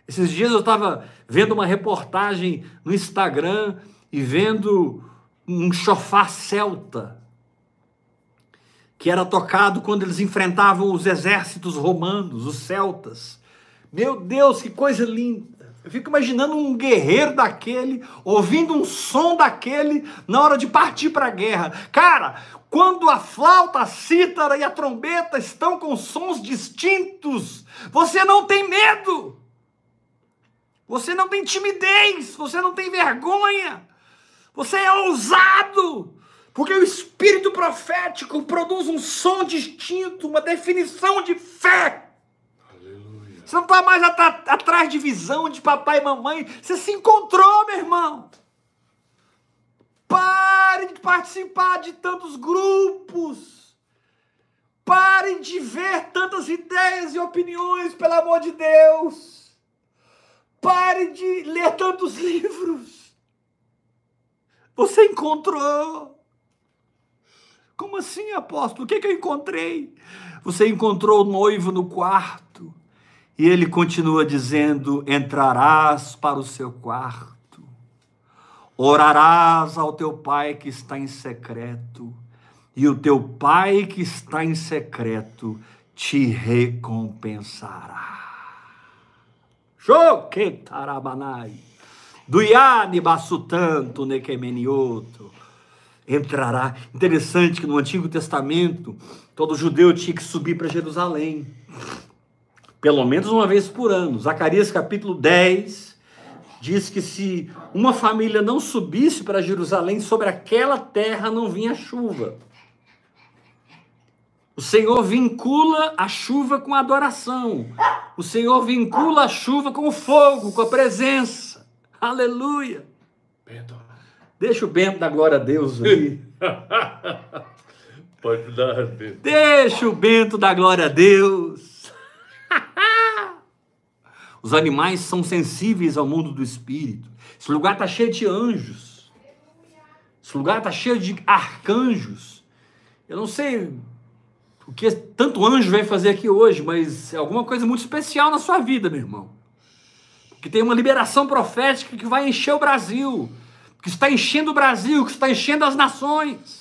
Esses dias eu estava vendo uma reportagem no Instagram e vendo um chofar celta que era tocado quando eles enfrentavam os exércitos romanos, os celtas. Meu Deus, que coisa linda! Eu fico imaginando um guerreiro daquele, ouvindo um som daquele na hora de partir para a guerra. Cara, quando a flauta, a cítara e a trombeta estão com sons distintos, você não tem medo. Você não tem timidez, você não tem vergonha. Você é ousado. Porque o espírito profético produz um som distinto, uma definição de fé. Você não está mais at atrás de visão de papai e mamãe. Você se encontrou, meu irmão. Pare de participar de tantos grupos. Pare de ver tantas ideias e opiniões, pelo amor de Deus. Pare de ler tantos livros. Você encontrou. Como assim, apóstolo? O que, que eu encontrei? Você encontrou o noivo no quarto. E ele continua dizendo: entrarás para o seu quarto, orarás ao teu pai que está em secreto, e o teu pai que está em secreto te recompensará. Shoketarabanai. Duyani basutanto nekemenioto. Entrará. Interessante que no Antigo Testamento, todo judeu tinha que subir para Jerusalém pelo menos uma vez por ano. Zacarias capítulo 10 diz que se uma família não subisse para Jerusalém, sobre aquela terra não vinha chuva. O Senhor vincula a chuva com a adoração. O Senhor vincula a chuva com o fogo, com a presença. Aleluia. Bento. Deixa o Bento da glória a Deus aí. Pode dar, Bento. Deixa o Bento da glória a Deus. Os animais são sensíveis ao mundo do espírito. Esse lugar está cheio de anjos. Esse lugar está cheio de arcanjos. Eu não sei o que tanto anjo vai fazer aqui hoje, mas é alguma coisa muito especial na sua vida, meu irmão. Que tem uma liberação profética que vai encher o Brasil, que está enchendo o Brasil, que está enchendo as nações.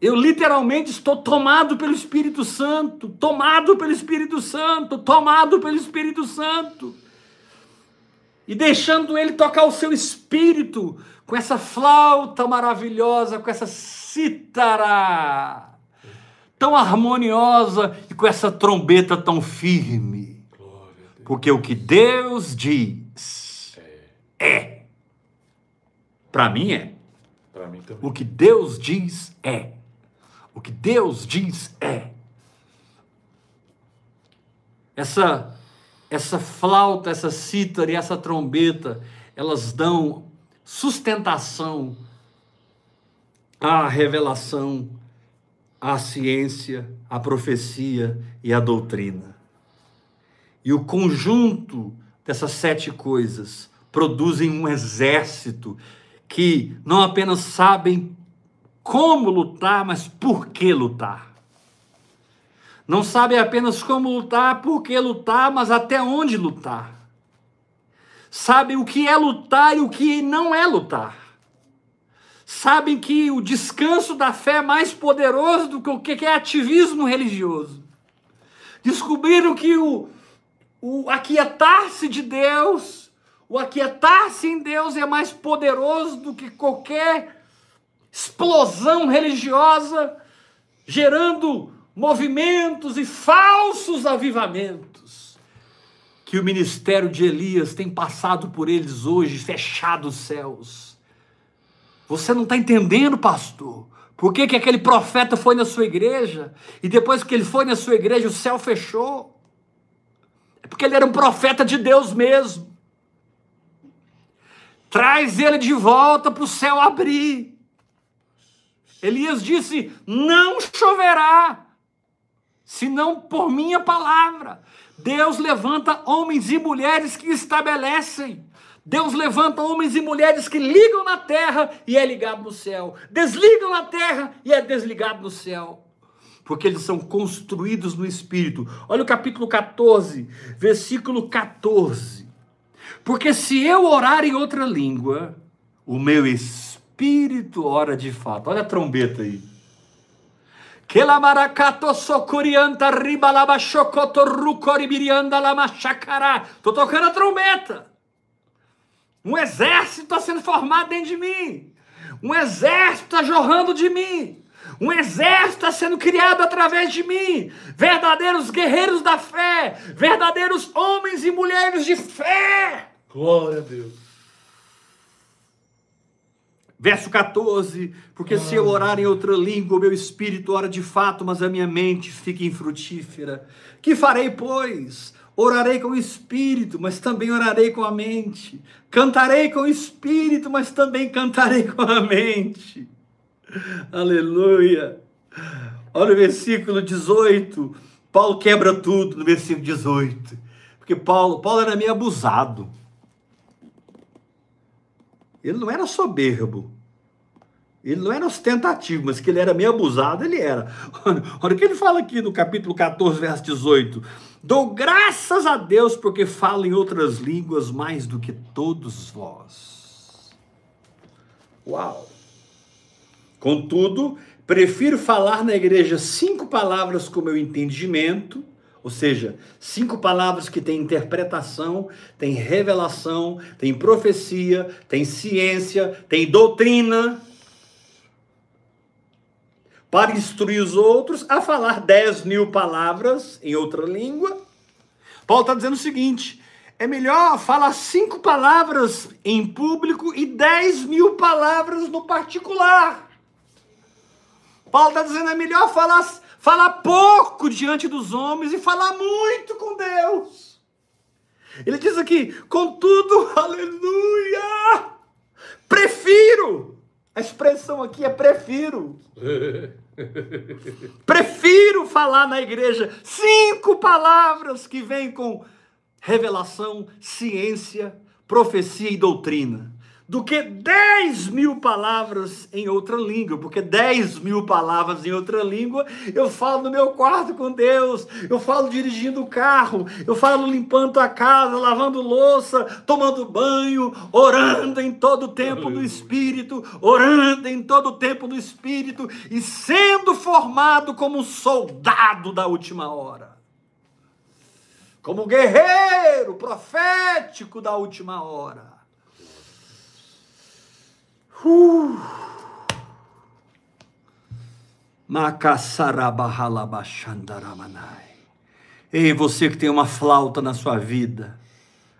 Eu literalmente estou tomado pelo Espírito Santo, tomado pelo Espírito Santo, tomado pelo Espírito Santo. E deixando ele tocar o seu espírito com essa flauta maravilhosa, com essa cítara tão harmoniosa e com essa trombeta tão firme. Porque o que Deus diz é. Para mim é. Mim o que Deus diz é. O que Deus diz é. Essa essa flauta, essa cítara e essa trombeta, elas dão sustentação à revelação, a ciência, a profecia e a doutrina. E o conjunto dessas sete coisas produzem um exército que não apenas sabem como lutar, mas por que lutar. Não sabem apenas como lutar, por que lutar, mas até onde lutar. Sabem o que é lutar e o que não é lutar. Sabem que o descanso da fé é mais poderoso do que o que é ativismo religioso. Descobriram que o, o aquietar-se de Deus, o aquietar-se em Deus é mais poderoso do que qualquer explosão religiosa, gerando movimentos e falsos avivamentos. Que o ministério de Elias tem passado por eles hoje, fechado os céus. Você não está entendendo, pastor? Por que, que aquele profeta foi na sua igreja e depois que ele foi na sua igreja o céu fechou? É porque ele era um profeta de Deus mesmo. Traz ele de volta para o céu abrir. Elias disse: Não choverá, senão por minha palavra. Deus levanta homens e mulheres que estabelecem. Deus levanta homens e mulheres que ligam na terra e é ligado no céu. Desligam na terra e é desligado no céu. Porque eles são construídos no Espírito. Olha o capítulo 14, versículo 14. Porque se eu orar em outra língua, o meu espírito espírito ora de fato. Olha a trombeta aí. Que la maracato socorianta ribalaba chocoto rucoribirianda lama chacará. Tô tocando a trombeta. Um exército está sendo formado dentro de mim. Um exército está jorrando de mim. Um exército está sendo criado através de mim. Verdadeiros guerreiros da fé. Verdadeiros homens e mulheres de fé. Glória a Deus. Verso 14: Porque se eu orar em outra língua, o meu espírito ora de fato, mas a minha mente fica infrutífera. Que farei, pois? Orarei com o espírito, mas também orarei com a mente. Cantarei com o espírito, mas também cantarei com a mente. Aleluia. Olha o versículo 18. Paulo quebra tudo no versículo 18. Porque Paulo, Paulo era meio abusado. Ele não era soberbo. Ele não era ostentativo, mas que ele era meio abusado, ele era. Olha o que ele fala aqui no capítulo 14, verso 18. Dou graças a Deus porque falo em outras línguas mais do que todos vós. Uau! Contudo, prefiro falar na igreja cinco palavras com meu entendimento ou seja, cinco palavras que têm interpretação, têm revelação, têm profecia, têm ciência, têm doutrina. Para instruir os outros a falar dez mil palavras em outra língua. Paulo está dizendo o seguinte: é melhor falar cinco palavras em público e dez mil palavras no particular. Paulo está dizendo é melhor falar falar pouco diante dos homens e falar muito com Deus. Ele diz aqui, contudo, aleluia, prefiro, a expressão aqui é prefiro. prefiro falar na igreja cinco palavras que vêm com revelação, ciência, profecia e doutrina do que 10 mil palavras em outra língua, porque 10 mil palavras em outra língua eu falo no meu quarto com Deus, eu falo dirigindo o carro, eu falo limpando a casa, lavando louça, tomando banho, orando em todo o tempo no Espírito, orando em todo o tempo no Espírito e sendo formado como um soldado da última hora. Como guerreiro profético da última hora Uh. Ei, você que tem uma flauta na sua vida,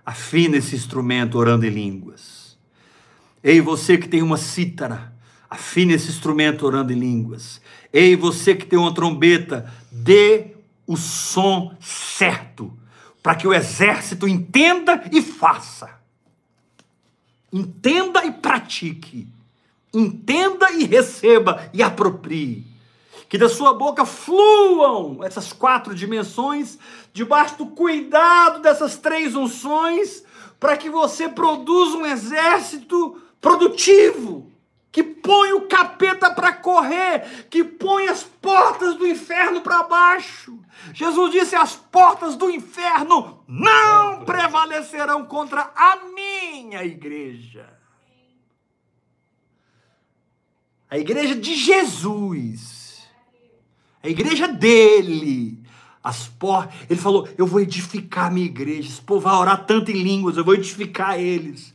afina esse instrumento orando em línguas. Ei, você que tem uma cítara, afine esse instrumento orando em línguas. Ei, você que tem uma trombeta, dê o som certo, para que o exército entenda e faça. Entenda e pratique. Entenda e receba e aproprie. que da sua boca fluam essas quatro dimensões, debaixo do cuidado dessas três unções, para que você produza um exército produtivo, que põe o capeta para correr, que põe as portas do inferno para baixo. Jesus disse: as portas do inferno não prevalecerão contra a minha igreja. A igreja de Jesus, a igreja dele. As por... Ele falou: Eu vou edificar minha igreja. Esse povo vai orar tanto em línguas, eu vou edificar eles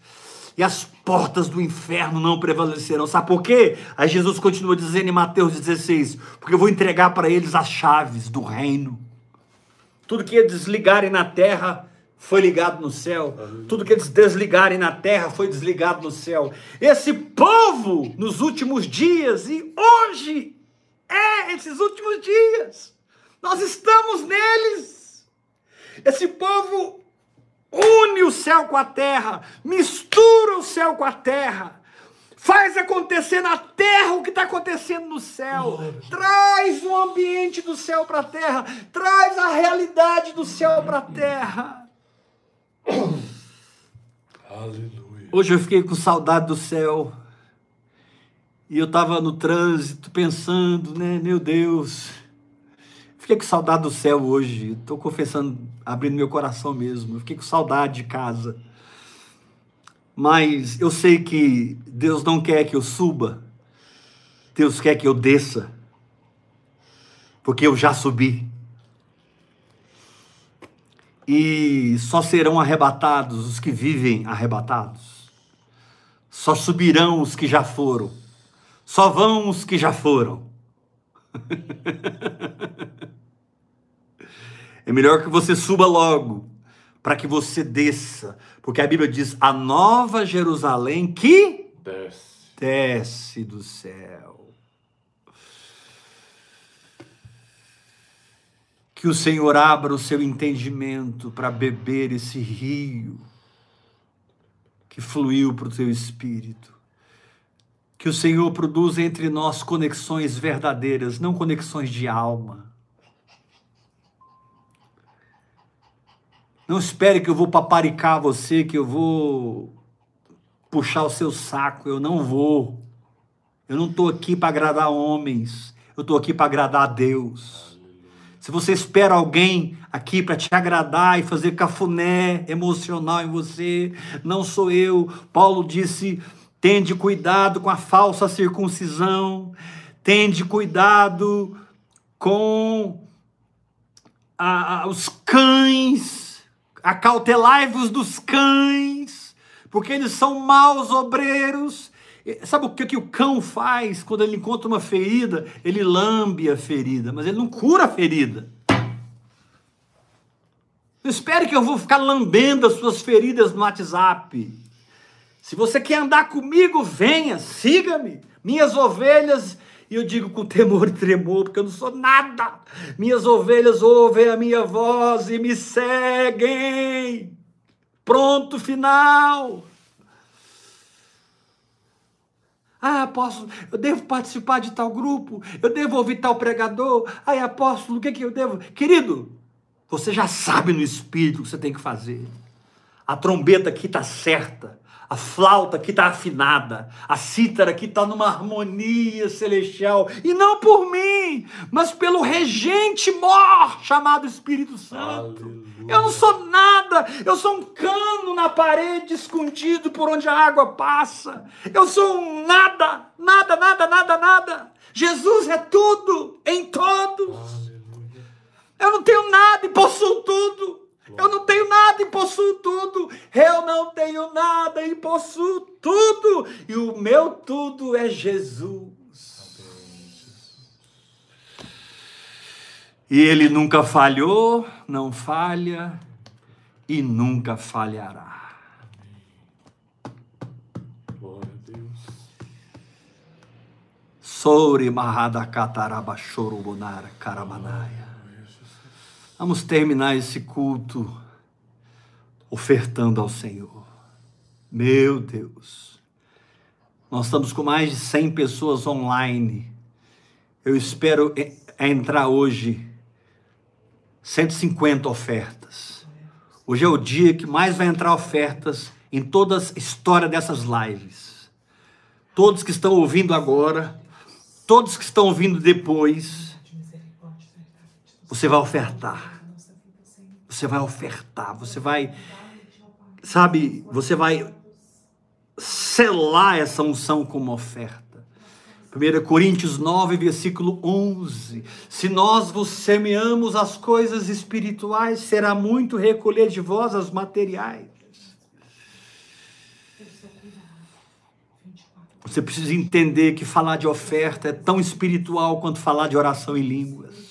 e as portas do inferno não prevalecerão. Sabe por quê? Aí Jesus continua dizendo em Mateus 16: Porque eu vou entregar para eles as chaves do reino. Tudo que eles desligarem na terra foi ligado no céu. Tudo que eles desligarem na terra foi desligado no céu. Esse povo, nos últimos dias, e hoje é esses últimos dias, nós estamos neles. Esse povo une o céu com a terra, mistura o céu com a terra, faz acontecer na terra o que está acontecendo no céu, traz o ambiente do céu para a terra, traz a realidade do céu para a terra. Aleluia. Hoje eu fiquei com saudade do céu. E eu estava no trânsito pensando, né, meu Deus, Fiquei com saudade do céu hoje. Estou confessando, abrindo meu coração mesmo. fiquei com saudade de casa. Mas eu sei que Deus não quer que eu suba. Deus quer que eu desça. Porque eu já subi. E só serão arrebatados os que vivem arrebatados. Só subirão os que já foram. Só vão os que já foram. É melhor que você suba logo, para que você desça. Porque a Bíblia diz: a nova Jerusalém que desce, desce do céu. Que o Senhor abra o seu entendimento para beber esse rio que fluiu para o teu espírito. Que o Senhor produza entre nós conexões verdadeiras, não conexões de alma Não espere que eu vou paparicar você, que eu vou puxar o seu saco. Eu não vou. Eu não estou aqui para agradar homens. Eu estou aqui para agradar a Deus. Se você espera alguém aqui para te agradar e fazer cafuné emocional em você, não sou eu. Paulo disse: tende cuidado com a falsa circuncisão, tende cuidado com a, a, os cães acautelai-vos dos cães, porque eles são maus obreiros. Sabe o que, que o cão faz quando ele encontra uma ferida? Ele lambe a ferida, mas ele não cura a ferida. Não espere que eu vou ficar lambendo as suas feridas no WhatsApp. Se você quer andar comigo, venha, siga-me. Minhas ovelhas e eu digo com temor e tremor, porque eu não sou nada. Minhas ovelhas ouvem a minha voz e me seguem. Pronto, final. Ah, apóstolo, eu devo participar de tal grupo, eu devo ouvir tal pregador. Ai, apóstolo, o que, que eu devo? Querido, você já sabe no espírito o que você tem que fazer. A trombeta aqui está certa a flauta que está afinada, a cítara que está numa harmonia celestial, e não por mim, mas pelo regente mor chamado Espírito Santo. Aleluia. Eu não sou nada, eu sou um cano na parede escondido por onde a água passa. Eu sou um nada, nada, nada, nada, nada. Jesus é tudo em todos. Aleluia. Eu não tenho nada e possuo tudo. Eu não tenho nada e possuo tudo. Eu não tenho nada e possuo tudo. E o meu tudo é Jesus. E ele nunca falhou, não falha e nunca falhará. Glória a Deus. Sore Mahada Kataraba Chorobonara Karamanaya. Vamos terminar esse culto ofertando ao Senhor. Meu Deus. Nós estamos com mais de 100 pessoas online. Eu espero entrar hoje 150 ofertas. Hoje é o dia que mais vai entrar ofertas em toda a história dessas lives. Todos que estão ouvindo agora, todos que estão ouvindo depois, você vai ofertar. Você vai ofertar, você vai, sabe, você vai selar essa unção como oferta. 1 Coríntios 9, versículo 11. Se nós vos semeamos as coisas espirituais, será muito recolher de vós as materiais. Você precisa entender que falar de oferta é tão espiritual quanto falar de oração em línguas.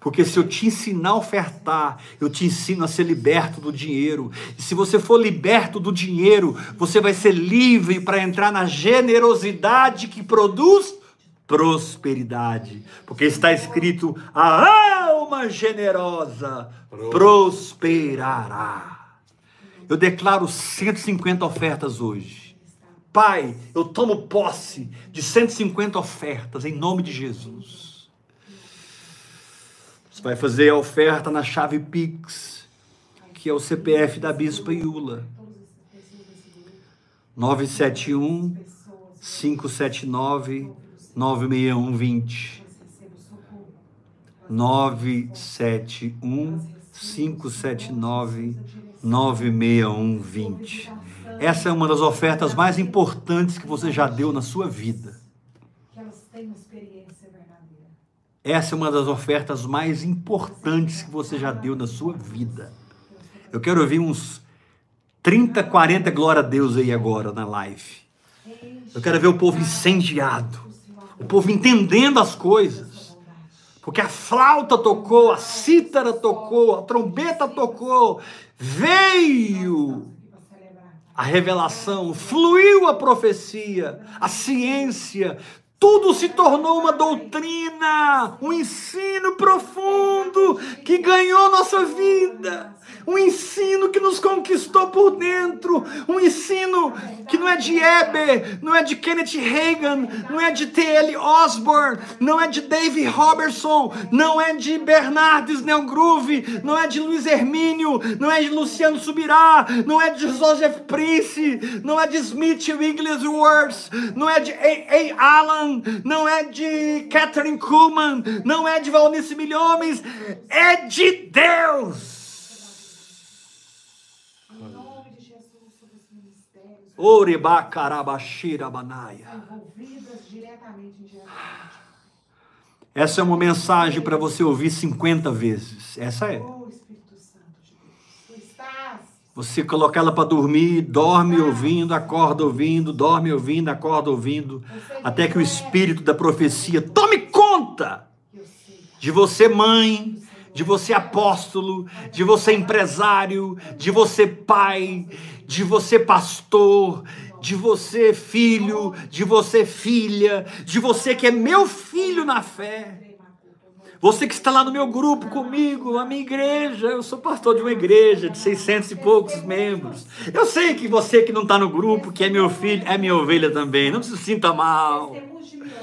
Porque se eu te ensinar a ofertar, eu te ensino a ser liberto do dinheiro. E se você for liberto do dinheiro, você vai ser livre para entrar na generosidade que produz prosperidade. Porque está escrito: a alma generosa prosperará. Eu declaro 150 ofertas hoje. Pai, eu tomo posse de 150 ofertas em nome de Jesus. Você vai fazer a oferta na chave Pix, que é o CPF da Bispa Iula. 971 579 96120. 971 579 96120. Essa é uma das ofertas mais importantes que você já deu na sua vida. Essa é uma das ofertas mais importantes que você já deu na sua vida. Eu quero ouvir uns 30, 40 glória a Deus aí agora na live. Eu quero ver o povo incendiado, o povo entendendo as coisas. Porque a flauta tocou, a cítara tocou, a trombeta tocou, veio a revelação, fluiu a profecia, a ciência, tudo se tornou uma doutrina, um ensino profundo que ganhou nossa vida um ensino que nos conquistou por dentro, um ensino que não é de Eber, não é de Kenneth Reagan, não é de T.L. Osborne, não é de Dave Robertson, não é de Bernard Snellgroove, não é de Luiz Hermínio, não é de Luciano Subirá, não é de Joseph Prince, não é de Smith Wigglesworth, não é de A. A. Allen, não é de Catherine Kuhlman, não é de Valnice Milhomens, é de Deus. Essa é uma mensagem para você ouvir 50 vezes. Essa é. Você coloca ela para dormir, dorme ouvindo, acorda ouvindo, dorme ouvindo, acorda ouvindo, até que o espírito da profecia tome conta de você, mãe, de você apóstolo, de você empresário, de você pai, de você pastor, de você filho, de você filha, de você que é meu filho na fé. Você que está lá no meu grupo comigo, a minha igreja, eu sou pastor de uma igreja de 600 e poucos membros. Eu sei que você que não está no grupo, que é meu filho, é minha ovelha também. Não se sinta mal.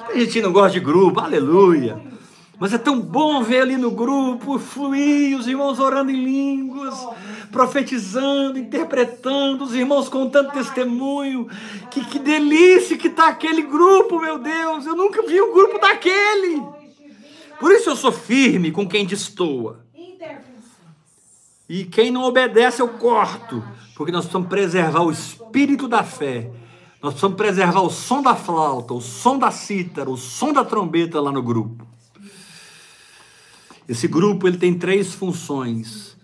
A gente não gosta de grupo, aleluia. Mas é tão bom ver ali no grupo fluir, os irmãos orando em línguas, profetizando, interpretando, os irmãos contando testemunho. Que, que delícia que está aquele grupo, meu Deus! Eu nunca vi um grupo daquele. Por isso eu sou firme com quem destoa. E quem não obedece eu corto, porque nós precisamos preservar o espírito da fé. Nós precisamos preservar o som da flauta, o som da cítara, o som da trombeta lá no grupo. Esse grupo ele tem três funções: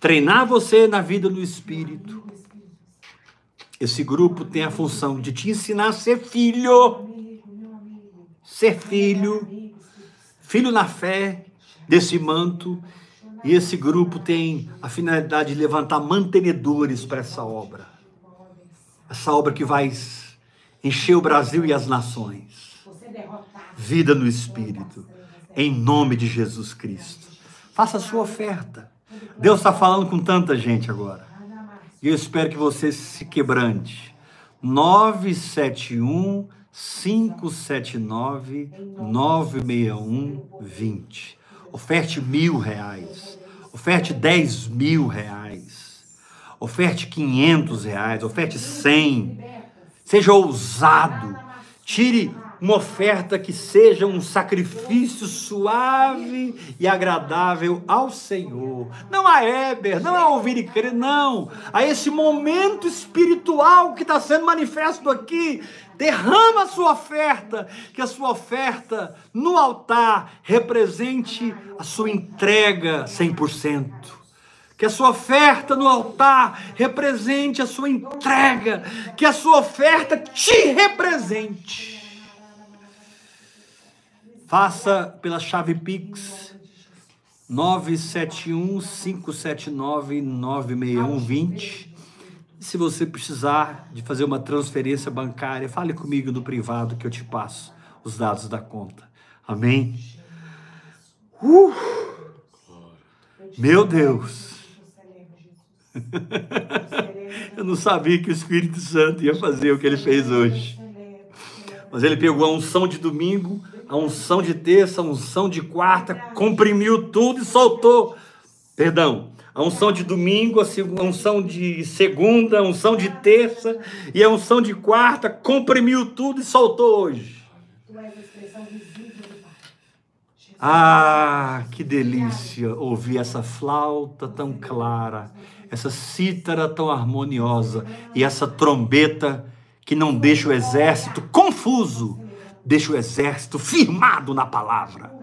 treinar você na vida do espírito. Esse grupo tem a função de te ensinar a ser filho, ser filho, filho na fé desse manto. E esse grupo tem a finalidade de levantar mantenedores para essa obra. Essa obra que vai encher o Brasil e as nações. Vida no Espírito em nome de Jesus Cristo. Faça a sua oferta. Deus está falando com tanta gente agora. E eu espero que você se quebrante. 971 579 961 20. Oferte mil reais. Oferte dez mil reais. Oferte quinhentos reais. Oferte cem. Seja ousado. Tire uma oferta que seja um sacrifício suave e agradável ao Senhor. Não a Éber, não a ouvir e crer, não. A esse momento espiritual que está sendo manifesto aqui. Derrama a sua oferta, que a sua oferta no altar represente a sua entrega 100%. Que a sua oferta no altar represente a sua entrega, que a sua oferta te represente. Faça pela chave Pix 971 579 96120. Se você precisar de fazer uma transferência bancária, fale comigo no privado que eu te passo os dados da conta. Amém? Uh! Meu Deus! eu não sabia que o Espírito Santo ia fazer o que ele fez hoje. Mas ele pegou a unção de domingo a unção de terça, a unção de quarta, comprimiu tudo e soltou. Perdão, a unção de domingo, a unção de segunda, a unção de terça e a unção de quarta, comprimiu tudo e soltou hoje. Ah, que delícia ouvir essa flauta tão clara, essa cítara tão harmoniosa e essa trombeta que não deixa o exército confuso deixa o exército firmado na palavra,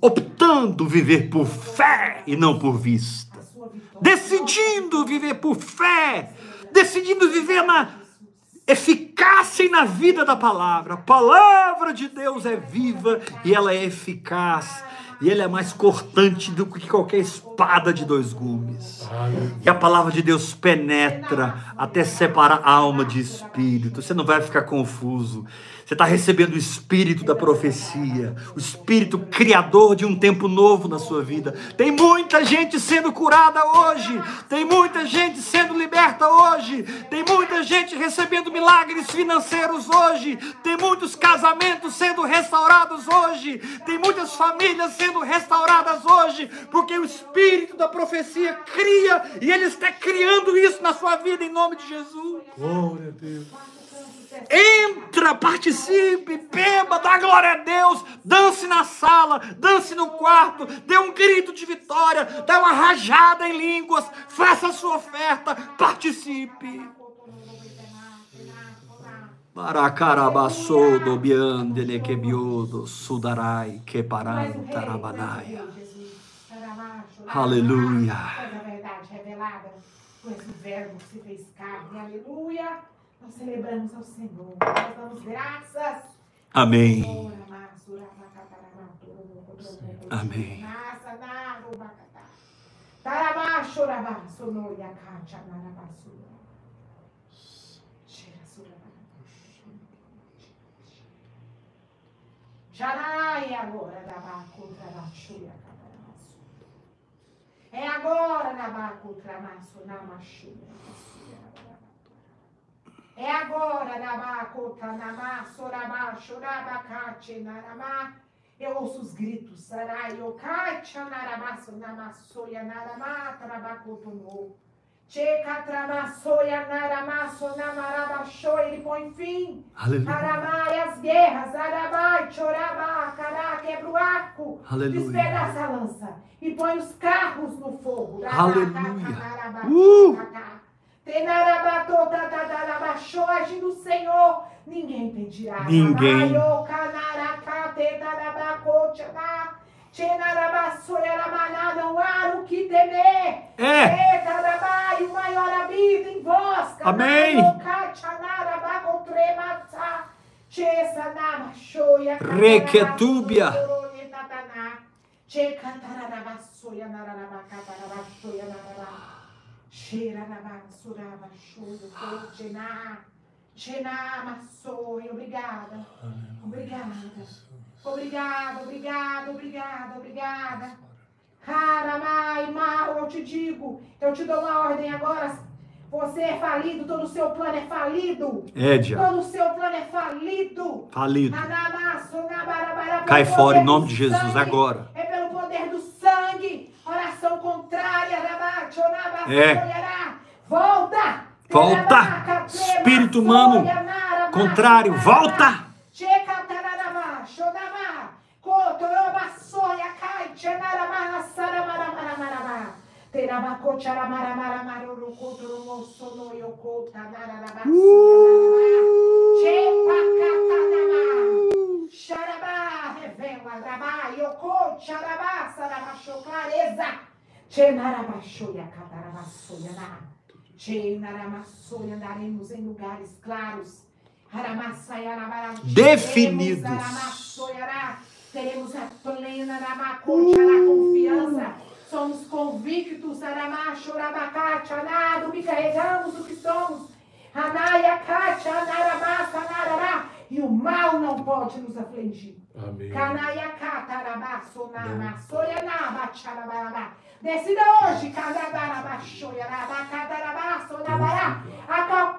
optando viver por fé e não por vista, decidindo viver por fé, decidindo viver na eficácia e na vida da palavra. A palavra de Deus é viva e ela é eficaz e ele é mais cortante do que qualquer espada de dois gumes. E a palavra de Deus penetra até separar alma de espírito. Você não vai ficar confuso. Você está recebendo o espírito da profecia, o espírito criador de um tempo novo na sua vida. Tem muita gente sendo curada hoje, tem muita gente sendo liberta hoje, tem muita gente recebendo milagres financeiros hoje, tem muitos casamentos sendo restaurados hoje, tem muitas famílias sendo restauradas hoje, porque o espírito da profecia cria e ele está criando isso na sua vida em nome de Jesus. Glória a Deus. Entra, participe, beba, dá glória a Deus, dance na sala, dance no quarto, dê um grito de vitória, dê uma rajada em línguas, faça a sua oferta, participe. Maracarabaçou do biandele que sudarai que tarabanaia. Aleluia. Aleluia. Nós celebramos ao Senhor. Nós damos graças. Amém. Amém. É agora da contra a maço na. É agora, Nabacota, Namá, Sorabá, Chorabá, Kate, Naramá. Eu ouço os gritos, Sarai, Okacha, Narabá, Namá, Soia, Naramá, Trabacotonou. Checa, Tramassoia, Naramá, Sonamarabá, Ele põe fim. E as guerras, Arabá, Chorabá, Cará, quebra o arco. Aleluia. Despedaça a lança e põe os carros no fogo. Aleluia. Uh! Age no Senhor, ninguém impedirá. Ninguém. Não há o que temer. É. O maior habita em vós. Amém. Requetúbia. Requetúbia. Chuva, maçoi, obrigada. Obrigada. Obrigada, obrigada, obrigada, obrigada. Caramai, mal, eu te digo, eu te dou uma ordem agora. Você é falido, todo o seu plano é falido. É, diabo. Todo o seu plano é falido. Falido. Cai fora em nome de Jesus agora. É pelo poder do sangue. Oração contrária. É. Volta. Volta. Espírito humano contrário, volta. Checa, Xarabá, revela, rabá, yoko, xarabá, sarabachô, clareza. Chenarabachôia, catarabassoianá. Chenaramassoia, andaremos em lugares claros. Definidos. teremos a plena arabacotiará, confiança. Somos convictos, aramachorabacatianá, do que carregamos, do que somos. Anaia, Kátia, Anarabassa, Anarará. E o mal não pode nos afligir. Amém. Decida hoje,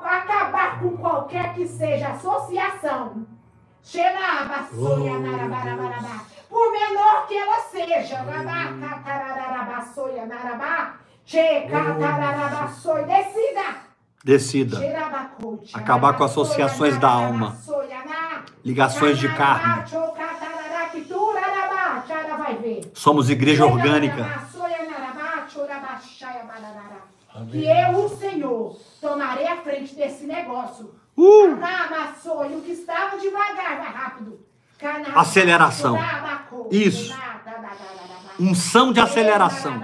acabar com qualquer que seja associação. Por menor que ela seja, Soy. Decida. Decida. Acabar com associações da alma. Ligações de carne. Somos igreja orgânica. Que eu, o Senhor, tomarei a frente desse negócio. Uh! E o que estava devagar, vai rápido. Aceleração. Isso. Unção de aceleração.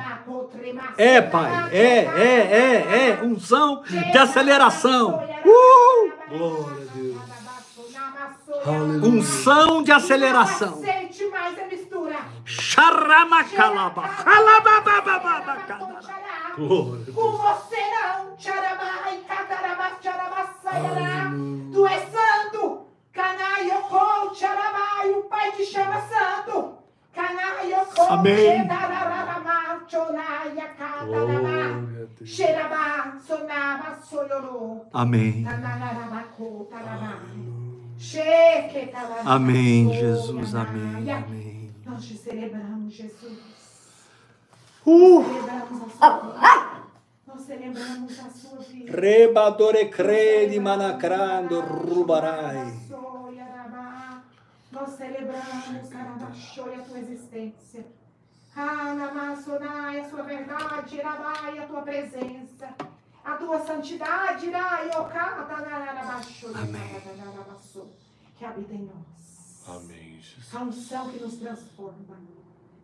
É, pai. É, é, é, é. Unção de aceleração. Uh! Glória a Deus. Aleluia. Unção de aceleração. Não aceite mais a mistura. Xaramacalaba. Xalababababacada. Glória a Com você não. Tcharabá, e catarabá, tcharabá, saiará. Tu és santo. Canaiocô, tcharabá, e o Pai te chama santo. Canaiocô, Amém. xerarararabá, tchonaia, catarabá. Xerabá, sonaba, soyorô. Amém. Amém, Jesus. Amém. Amém. Nós te celebramos, Jesus. Uh! Celebramos a sua vida. Nós celebramos a sua vida. Rebadore credi manacrando rubarai. Nós celebramos, Arabaxoi, a tua existência. Anamassonai, a sua verdade, Irabai, a tua presença. A tua santidade, Irai, Okatanarabaxoi, que habita em nós. Amém, Jesus. A unção que nos transforma.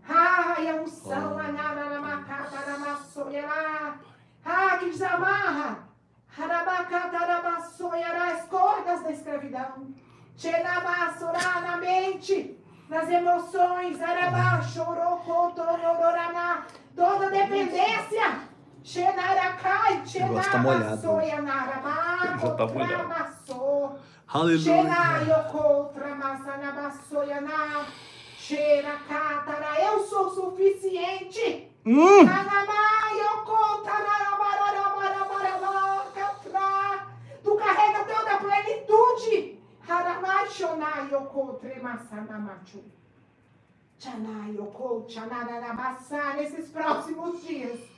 Ai, a unção, anaramakataramassoyará. Ah, que desamarra. As cordas da escravidão. Tchenabassorá na mente, nas emoções. Arabá, chorou. Toda dependência. Tá molhado tchenabassoyanarabá, Já tá molhado. contrabassô. Aleluia. Xenaioko, tramassanabassoyaná. Xeracátara, eu sou suficiente. Hum! Tu carrega toda a plenitude. Nesses próximos dias.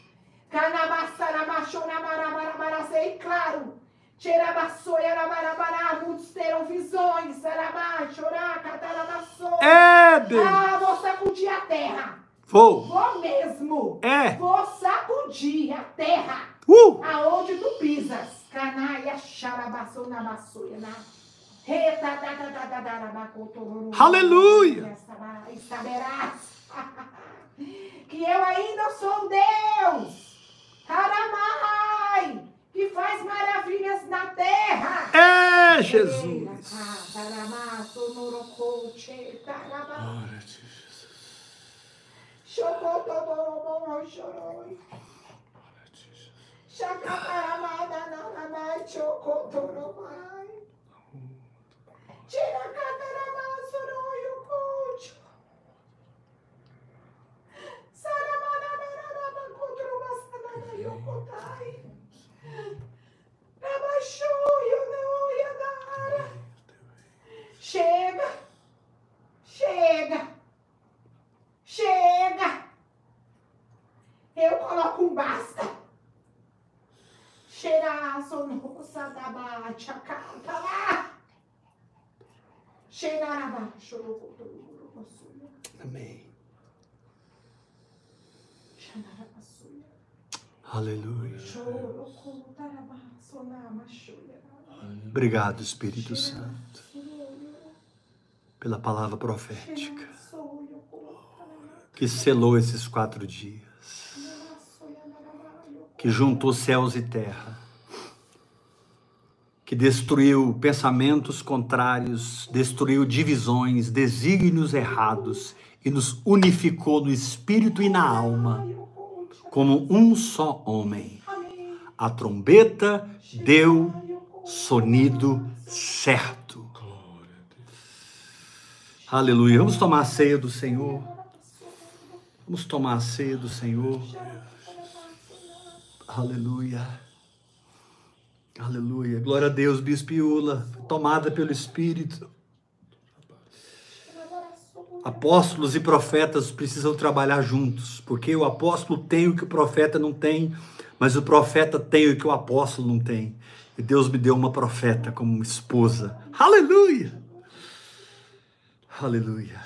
Sei claro. Muitos terão visões. É, Deus. Ah, vou sacudir a terra. Vou. Vou mesmo. É. Vou sacudir a terra. Uh! Aonde tu pisas. Canaia, xarabassonabassoia, na. Retadadadadadarabacotororo. Aleluia. E saberás que eu ainda sou Deus. Taramai, que faz maravilhas na terra. É, Jesus. Taramá. Glória a ti, Jesus. Chocotodorobo, choroi. Glória a ti, Chega! Chega! Chega! Eu coloco um basta. Cheira sonrosa da baixa, canta lá! Cheira na baixa, Amém. Aleluia. Obrigado, Espírito Santo, pela palavra profética que selou esses quatro dias, que juntou céus e terra, que destruiu pensamentos contrários, destruiu divisões, desígnios errados e nos unificou no espírito e na alma como um só homem. A trombeta deu sonido certo. Aleluia. Vamos tomar a ceia do Senhor. Vamos tomar a ceia do Senhor. Aleluia. Aleluia. Glória a Deus, Bispo Iula, tomada pelo Espírito. Apóstolos e profetas precisam trabalhar juntos, porque o apóstolo tem o que o profeta não tem, mas o profeta tem o que o apóstolo não tem. E Deus me deu uma profeta como esposa. Aleluia! Aleluia.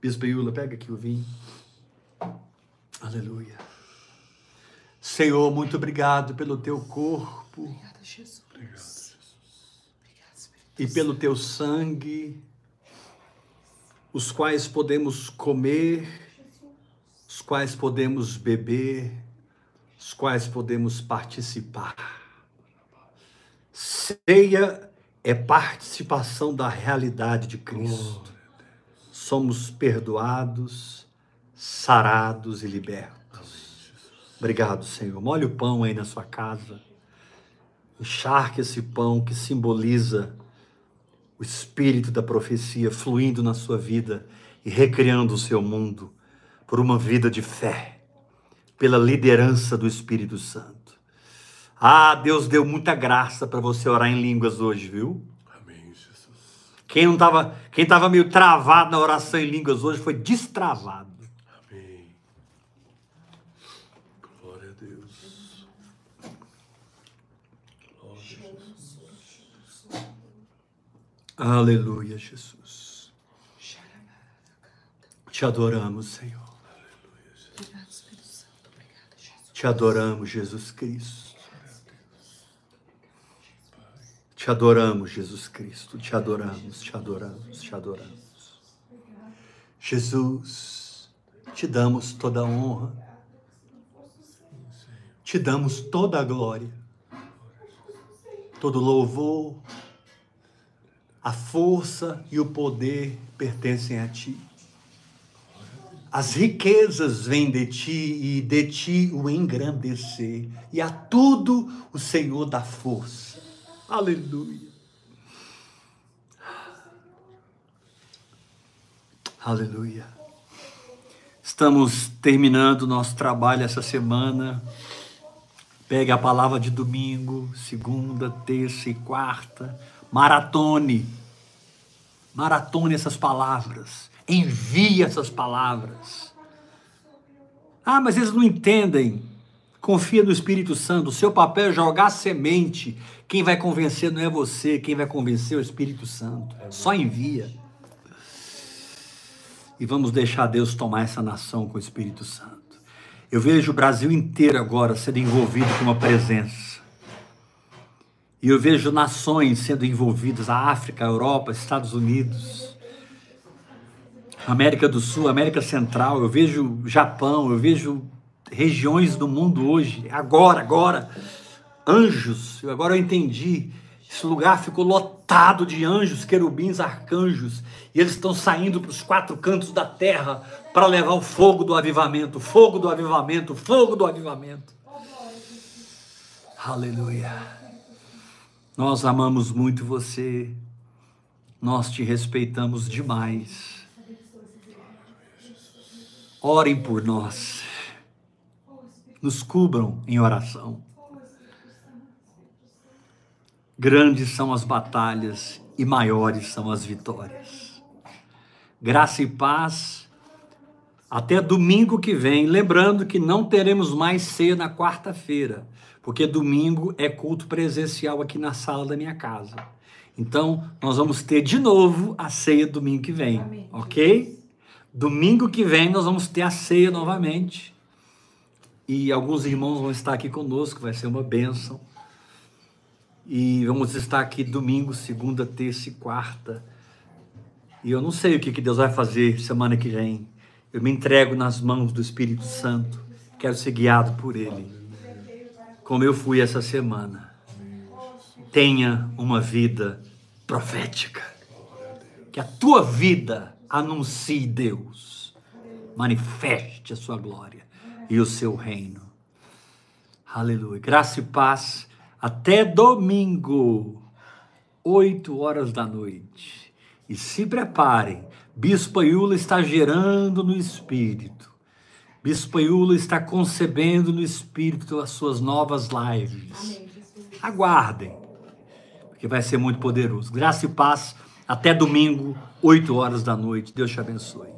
Bispo Iula, pega aqui o vinho. Aleluia. Senhor, muito obrigado pelo teu corpo Obrigada, Jesus. Obrigado, Jesus. E pelo teu sangue, os quais podemos comer, os quais podemos beber, os quais podemos participar. Ceia é participação da realidade de Cristo. Somos perdoados, sarados e libertos. Obrigado, Senhor. Molhe o pão aí na sua casa. Encharque esse pão que simboliza o espírito da profecia fluindo na sua vida e recriando o seu mundo por uma vida de fé, pela liderança do Espírito Santo. Ah, Deus deu muita graça para você orar em línguas hoje, viu? Amém, Jesus. Quem não tava, quem tava meio travado na oração em línguas hoje foi destravado. Amém. Glória a Deus. Glória a Jesus. Aleluia, Jesus. Te adoramos, Senhor. Obrigado, Espírito Santo. Obrigada, Jesus. Te adoramos, Jesus Cristo. Te adoramos, Jesus Cristo. Te adoramos, te adoramos, te adoramos. Jesus, te damos toda a honra. Te damos toda a glória. Todo louvor, a força e o poder pertencem a ti. As riquezas vêm de ti e de ti o engrandecer, e a tudo o Senhor dá força. Aleluia. Aleluia. Estamos terminando nosso trabalho essa semana. Pegue a palavra de domingo, segunda, terça e quarta. Maratone. Maratone essas palavras. Envie essas palavras. Ah, mas eles não entendem. Confia no Espírito Santo. O seu papel é jogar semente. Quem vai convencer não é você, quem vai convencer é o Espírito Santo. Só envia. E vamos deixar Deus tomar essa nação com o Espírito Santo. Eu vejo o Brasil inteiro agora sendo envolvido com uma presença. E eu vejo nações sendo envolvidas, a África, a Europa, Estados Unidos, América do Sul, América Central, eu vejo Japão, eu vejo regiões do mundo hoje, agora, agora, anjos, agora eu entendi, esse lugar ficou lotado de anjos, querubins, arcanjos, e eles estão saindo para os quatro cantos da terra para levar o fogo do avivamento, fogo do avivamento, fogo do avivamento. Aleluia. Nós amamos muito você, nós te respeitamos demais. Orem por nós, nos cubram em oração. Grandes são as batalhas e maiores são as vitórias. Graça e paz. Até domingo que vem. Lembrando que não teremos mais ceia na quarta-feira. porque domingo é culto presencial aqui na sala da minha casa. Então, nós vamos ter de novo a ceia domingo que vem, Amém. ok? Domingo que vem nós vamos ter a ceia novamente. E alguns irmãos vão estar aqui conosco, vai ser uma bênção. E vamos estar aqui domingo, segunda, terça e quarta. E eu não sei o que Deus vai fazer semana que vem. Eu me entrego nas mãos do Espírito Santo. Quero ser guiado por Ele. Como eu fui essa semana. Tenha uma vida profética. Que a tua vida anuncie Deus. Manifeste a sua glória e o seu reino. Aleluia. Graça e paz. Até domingo, 8 horas da noite. E se preparem. Bispo Iula está gerando no Espírito. Bispo Iula está concebendo no Espírito as suas novas lives. Amém. Aguardem, porque vai ser muito poderoso. Graça e paz. Até domingo, 8 horas da noite. Deus te abençoe.